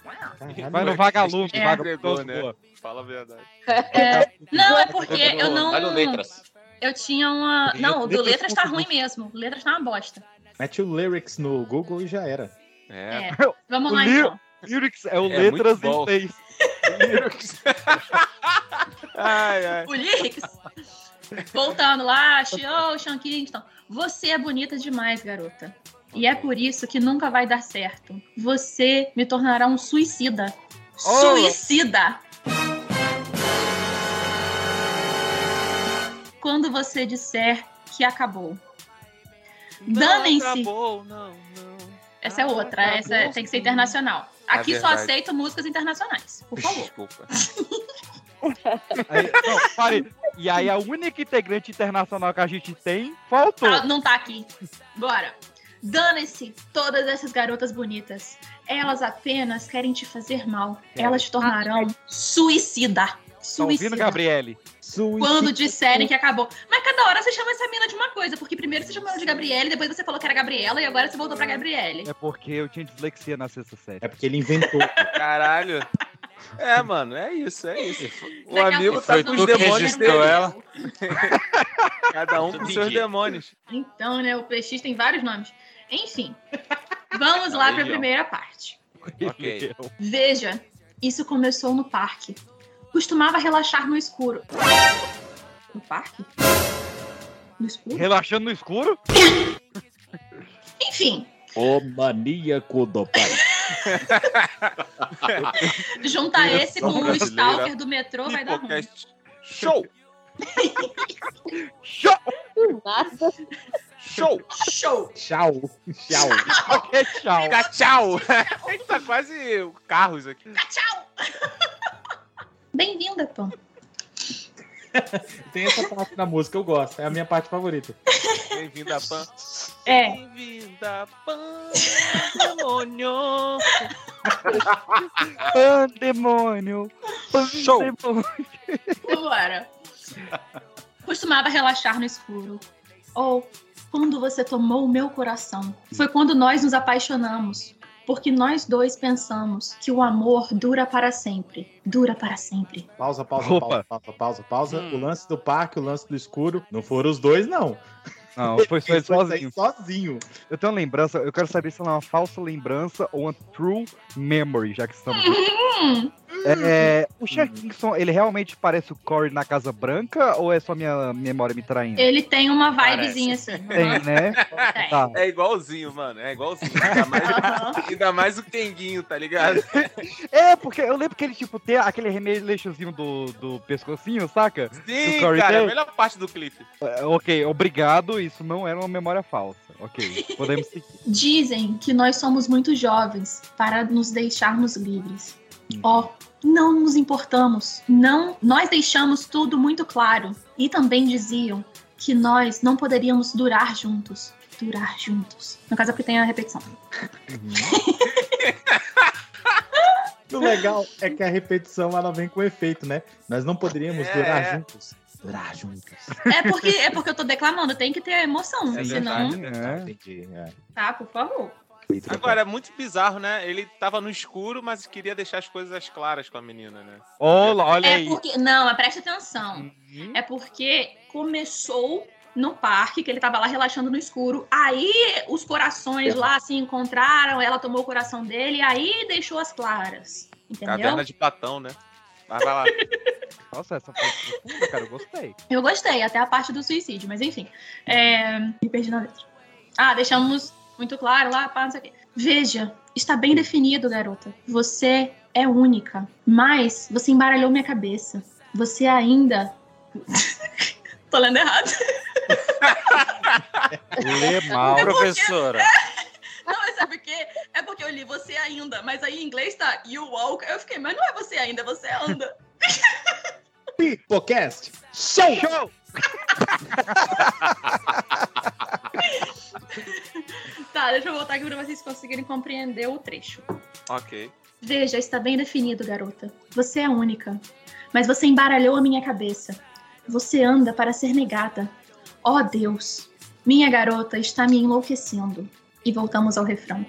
Caralho, Vai no vagalume, É. vagalume. Entregou, né? Fala a verdade. É, não, é porque eu não. Vai no letras. Eu tinha uma. Não, o do Letras tá ruim mesmo. Letras tá uma bosta. Mete o lyrics no Google e já era. É. É. Vamos O lá então. Lyrics é o É letras em inglês. ai, ai. O Lyrics. Voltando lá, Shio, Sean Kingston. Você é bonita demais, garota. E é por isso que nunca vai dar certo. Você me tornará um suicida. Oh. Suicida! Quando você disser que acabou. Danem-se. acabou, não, não. Essa é outra, essa é- tem que ser internacional. Aqui só verdade. aceito músicas internacionais, por favor. Desculpa. Aí, não, pare. E aí a única integrante internacional que a gente tem faltou. Ah, não tá aqui. Bora. Dane-se todas essas garotas bonitas. Elas apenas querem te fazer mal. Elas te tornarão suicida. Tá ouvindo, Suicida. Quando disserem que acabou. Mas cada hora você chama essa mina de uma coisa, porque primeiro você chamou ela de Gabriele, depois você falou que era Gabriela e agora você voltou pra Gabriele. É porque eu tinha dislexia na sexta série. É porque ele inventou. Caralho. É, mano, é isso, é isso. O Daqui a amigo tá foi com os demônios dele. ela? Cada um com seus demônios. Então, né, o PX tem vários nomes. Enfim, vamos lá pra Legião. primeira parte. Ok. Veja, isso começou no parque. Costumava relaxar no escuro. No parque? No escuro? Relaxando no escuro? Enfim, O maníaco do pai. juntar esse com o. Stalker do metrô vai dar ruim. Show! Show! Nossa. Show! Show! Tchau. Tchau. Tchau. Tchau! Gente tá quase carros aqui. Tchau! Bem-vinda, Pam. Tem essa parte da música, eu gosto. É a minha parte favorita. Bem-vindo a Pan. É. Bem-vinda, Pandemônio. Pandemônio. Show. Pandemônio. Vambora. Costumava relaxar no escuro. Ou quando você tomou o meu coração. Foi quando nós nos apaixonamos. Porque nós dois pensamos que o amor dura para sempre. Dura para sempre. Pausa, pausa, Opa. pausa, pausa, pausa, pausa. Hum. O lance do parque, o lance do escuro. Não foram os dois, não. Não, foi só ele sozinho. sozinho. Eu tenho uma lembrança, eu quero saber se ela é uma falsa lembrança ou uma true memory, já que estamos. Hum, É, o Cher Kingston, ele realmente parece o Corey na Casa Branca ou é só minha memória me traindo? ele tem uma vibezinha assim. Tem, né? Tem. Tá. É igualzinho, mano. É igualzinho. Ainda mais, ainda mais o Kenguinho, tá ligado? É, porque eu lembro que ele, tipo, tem aquele remeleixozinho do, do pescocinho, saca? Sim, cara, é a tem? melhor parte do clipe. É, Ok, obrigado, isso não era uma memória falsa. Ok, podemos seguir. Dizem que nós somos muito jovens para nos deixarmos livres. Ó, não nos importamos. Não, nós deixamos tudo muito claro. E também diziam que nós não poderíamos durar juntos. Durar juntos. No caso é porque tem a repetição. O legal é que a repetição ela vem com efeito, né? Nós não poderíamos É, durar juntos. Durar juntos. É porque, é porque eu tô declamando, tem que ter emoção. É senão, verdade, É. Entendi. é. tá, por favor. Agora, é muito bizarro, né? Ele tava no escuro, mas queria deixar as coisas claras com a menina, né? Olha, olha É aí. porque. Não, mas presta atenção. Uhum. É porque começou no parque, que ele tava lá relaxando no escuro. Aí os corações lá se encontraram, ela tomou o coração dele, aí deixou as claras. Entendeu? Caverna de Platão, né? Mas vai lá. Nossa, essa foi profunda, cara, eu gostei. Eu gostei, até a parte do suicídio, mas enfim. É... Me perdi na letra. Ah, deixamos muito claro lá, pá, não sei o quê. Veja, está bem definido, garota. Você é única. Mas você embaralhou minha cabeça. Você ainda. Tô lendo errado. Lê mal. Professora. Não, mas sabe por quê? É porque eu li você ainda, mas aí em inglês tá you walk. Eu fiquei, mas não é você ainda, você anda. Pipocast. Show! Show! Tá, deixa eu voltar aqui pra vocês conseguirem compreender o trecho. ok. Veja, está bem definido, garota. Você é única. Mas você embaralhou a minha cabeça. Você anda para ser negada. Oh, Deus. Minha garota está me enlouquecendo. E voltamos ao refrão.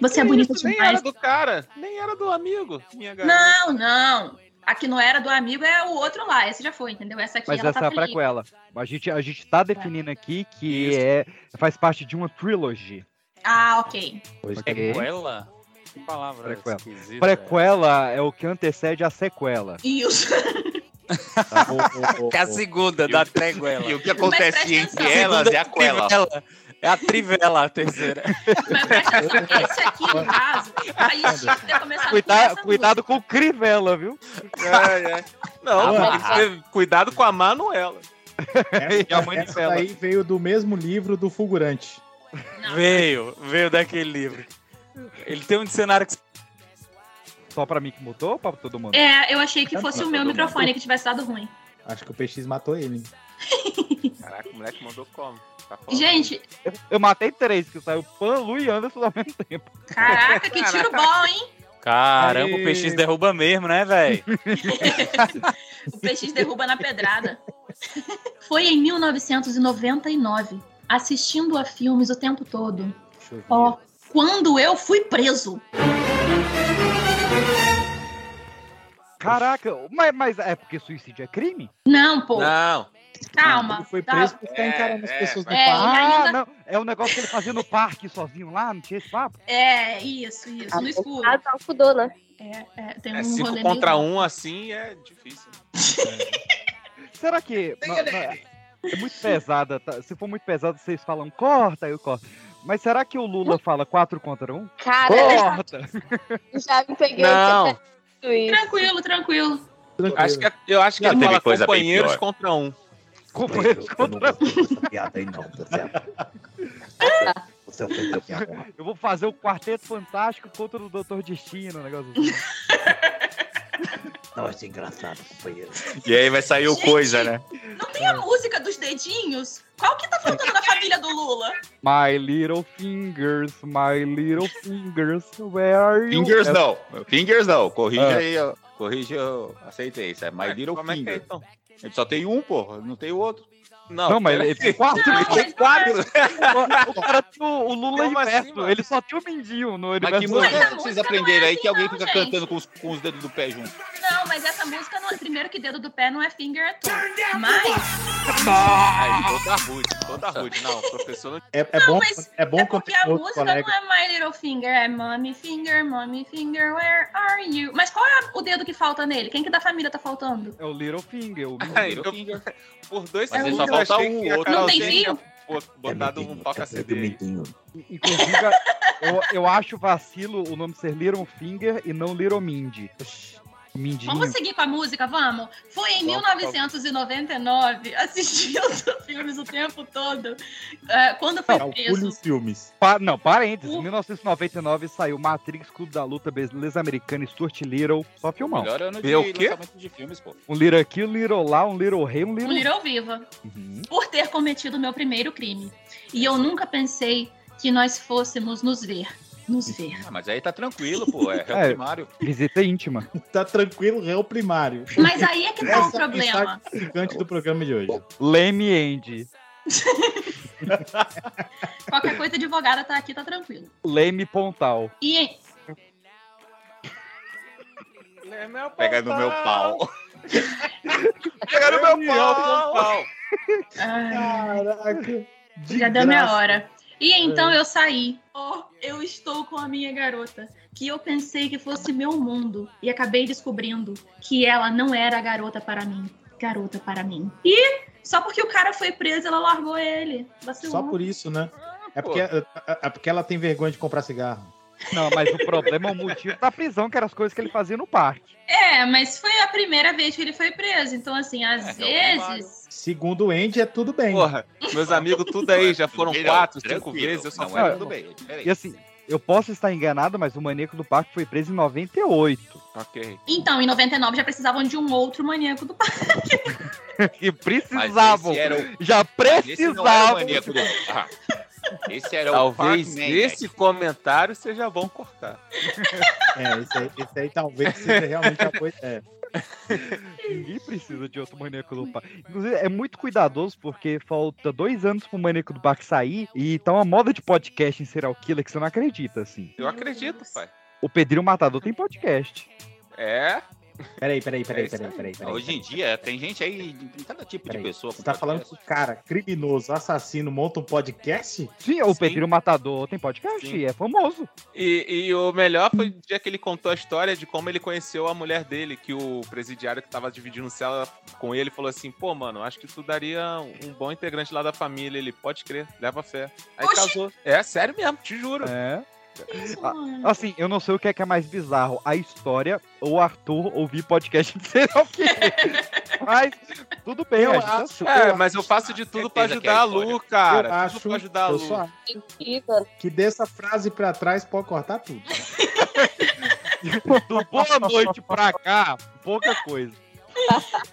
Você é bonita isso? Nem demais. era do cara, nem era do amigo. Minha garota. Não, não. A que não era do amigo é o outro lá. Esse já foi, entendeu? Essa aqui Mas ela essa tá é a feliz. prequela. A gente, a gente tá definindo aqui que é, faz parte de uma trilogy. Ah, ok. Prequela? Que palavra Prequela. esquisita. Prequela é o que antecede a sequela. Isso. Tá? Que é a segunda da treguela. E o que acontece entre elas é a quela. É a trivela, a terceira. Mas presta atenção. Esse aqui, no caso, aí tinha que ter começado com Cuidado, essa cuidado com o Crivella, viu? É, é. Não, Ah, cuidado com a Manuela. E a mãe Essa daí veio do mesmo livro do Fulgurante. Não. Veio, veio daquele livro. Ele tem um dicionário que Só pra mim que mudou ou pra todo mundo? É, eu achei que fosse o meu microfone que tivesse dado ruim. Acho que o PX matou ele. Caraca, o moleque mandou como? Tá. Gente, Eu, eu matei três, que saiu Pan, Lu e Anderson ao mesmo tempo. caraca, que tiro bom, hein? Caramba, Aê. o PX derruba mesmo, né, velho? O PX derruba na pedrada. Foi em 1999, assistindo a filmes o tempo todo. Ó, quando eu fui preso. Caraca, mas, mas é porque suicídio é crime? Não, pô. Não. Calma. Ele foi tá. preso por ficar encarando as pessoas no é, parque. e Ah, ainda- não. É o negócio que ele fazia no parque sozinho lá, não tinha esse papo? É, isso, isso, no escuro. Ah, tá, fudou, né? É, é, tem É um cinco rolê contra meio- um assim é difícil. Será que. não, não, é é muito pesada. tá? Se for muito pesado, vocês falam corta, eu corto. Mas será que o Lula fala 4 contra 1? Cara, Corta! já me peguei. Não. Tranquilo, tranquilo. Acho que, é- eu acho que Já ele fala companheiros contra um. Companheiros contra Piada aí não, tá certo? Eu vou fazer o Quarteto Fantástico contra o Doutor Destino, um negócio assim. Não, achei engraçado, companheiro. E aí vai sair o Gente. coisa, né? Não tem a música dos dedinhos? Qual que tá faltando na família do Lula? My little fingers, my little fingers, where are you? Fingers É- não. Fingers não. Corrige Ah. aí, ó. Corrige, eu aceitei. Isso é My Little Como é que é Finger. então? Ele só tem um, porra. Não tem o outro. Não, Não, mas ele tem quatro. Não, ele tem quatro. O cara tem o, o Lula Como assim, inverso. mano? ele só tem o mindinho no Mas que universo. música vocês aprenderam é aí que alguém assim, fica cantando com os, com os dedos do pé junto? Não, mas essa música, não, primeiro que dedo do pé não é finger at all. Mas, Aí, toda rude, toda rude. Não, professor não. É, é bom, mas é bom é porque a música colega. não é my little finger, é mommy finger, mommy finger, where are you? Mas qual é o dedo que falta nele? Quem que da família tá faltando? É o Little Finger. O Aí, Little eu- Finger. Por dois Mas segundos só falta um, outro Não tem fio? botado um toca CD. Inclusive, eu, eu acho vacilo o nome ser Little Finger e não Little Mindy. Mindinho. Vamos seguir com a música, vamos? Foi em Vamos, 1999, assistindo filmes o tempo todo. é, quando foi Calcule preso. os filmes. Pa- não, parênteses. Uh. Em 1999 saiu Matrix, Clube da Luta, Beleza Americana, Stuart Little. Só filmão. Melhor ano de o quê? lançamento de filmes, pô. Um Little aqui, um Little lá, um Little rei, um Um Little... Little Viva. Uhum. Por ter cometido o meu primeiro crime. E eu nunca pensei que nós fôssemos nos ver. Nos ver. Ah, mas aí tá tranquilo, pô. É réu É. primário. Visita íntima. Tá tranquilo, réu primário. Mas aí é que tá o é problema. gigante do programa de hoje. Leme Andy. Qualquer coisa, advogada tá aqui, tá tranquilo. Leme Pontal. E Pega no meu pau. Pega no meu pau! Caraca. de já deu minha hora. E então eu saí. Oh, eu estou com a minha garota, que eu pensei que fosse meu mundo. E acabei descobrindo que ela não era a garota para mim. Garota para mim. E só porque o cara foi preso, ela largou ele. Vacilou. Só por isso, né? É porque, é, é porque ela tem vergonha de comprar cigarro. Não, mas o problema é o motivo da prisão, que eram as coisas que ele fazia no parque. É, mas foi a primeira vez que ele foi preso. Então, assim, às É, vezes. Segundo o Andy, é tudo bem. Porra, meus amigos tudo aí já foram quatro, cinco vezes, eu só Não, é tudo bem. Peraí. E assim, eu posso estar enganado, mas o maníaco do parque foi preso em 98. Ok. Então, em 99 já precisavam de um outro maníaco do parque. E Mas precisavam. esse era o, Já esse não era o precisavam. maníaco do... Ah, esse era o Talvez Parkman, esse comentário seja bom cortar. É, esse aí, esse aí talvez seja realmente a coisa. É. Ninguém precisa de outro maníaco do parque. Inclusive, é muito cuidadoso porque falta dois anos pro maníaco do parque sair e tá uma moda de podcast em serial killer que você não acredita, assim. Eu acredito, pai. O Pedrinho Matador tem podcast. É? Peraí, peraí, peraí, É peraí, aí. peraí. peraí, Hoje em dia, tem gente aí, tem cada tipo peraí. de pessoa. Você tá falando que o cara criminoso, assassino, monta um podcast? Sim, o. Pedrinho Matador tem podcast, Sim. é famoso. E, e o melhor foi o dia que ele contou a história de como ele conheceu a mulher dele, que o presidiário que tava dividindo cela com ele falou assim: pô, mano, acho que tu daria um bom integrante lá da família. Ele, pode crer, leva fé. Aí Oxi. casou. É sério mesmo, te juro. É. Ah. Assim, eu não sei o que é, que é mais bizarro, a história ou o Arthur ouvir podcast de serial killer. Mas, tudo bem, Eu a gente acho- É, eu mas eu faço de tudo pra certeza que é ajudar a história. Lu, cara. eu tudo acho, pra ajudar a eu Lu. só acho que dessa frase pra trás pode cortar tudo. Do boa noite pra cá, pouca coisa.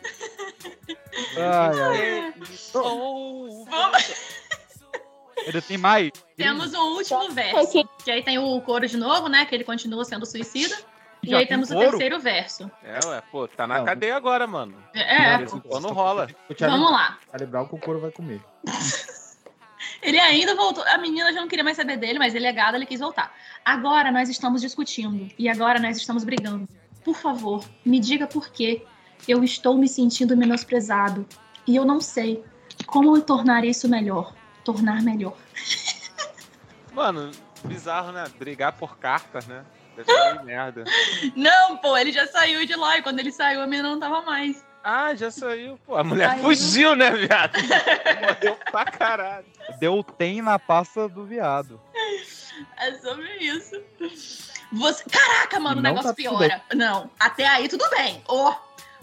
Ai, ai. Vamos- Ainda tem mais? Temos um último verso. Que aí tem o coro de novo, né? Que ele continua sendo suicida. E aí temos o terceiro verso. É, ué, pô, tá na cadeia agora, mano. É. Vez em quando rola. Vamos lá. Charlie Brown que o couro vai comer. Ele ainda voltou. A menina já não queria mais saber dele, mas ele é gado, ele quis voltar. Agora nós estamos discutindo. E agora nós estamos brigando. Por favor, me diga por quê. Eu estou me sentindo menosprezado. E eu não sei como tornar isso melhor. Tornar melhor. Mano, bizarro, né? Brigar por cartas, né? Deve ser merda. Não, pô, ele já saiu de lá. E quando ele saiu, a menina não tava mais. Ah, já saiu. Pô, a mulher Saiu. fugiu, né, viado? Morreu pra caralho. Deu tem na pasta do viado. É sobre isso. Você... Caraca, mano, o Não negócio tá piora. Não, até aí tudo bem. Ó,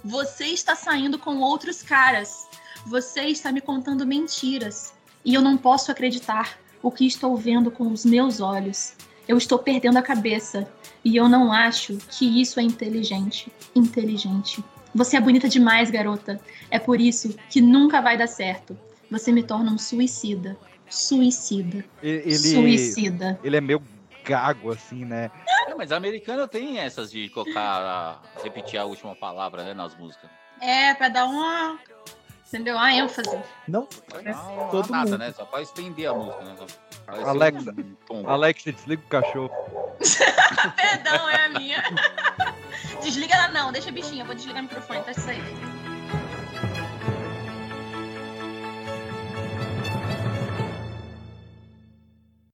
você está saindo com outros caras. Você está me contando mentiras. E eu não posso acreditar o que estou vendo com os meus olhos. Eu estou perdendo a cabeça. E eu não acho que isso é inteligente. Inteligente. Você é bonita demais, garota. É por isso que nunca vai dar certo. Você me torna um suicida. Suicida. Ele, Suicida. ele é meio gago, assim, né? É, mas americano tem essas de colocar, repetir a última palavra, né, nas músicas. É, pra dar uma. Entendeu? A ênfase. Não, Não, todo nada, mundo. né? Só pra estender a música, né? Alexa, um. Alexa, desliga o cachorro. Perdão, é a minha. Desliga ela não, deixa a bichinha, vou desligar o microfone, tá isso aí.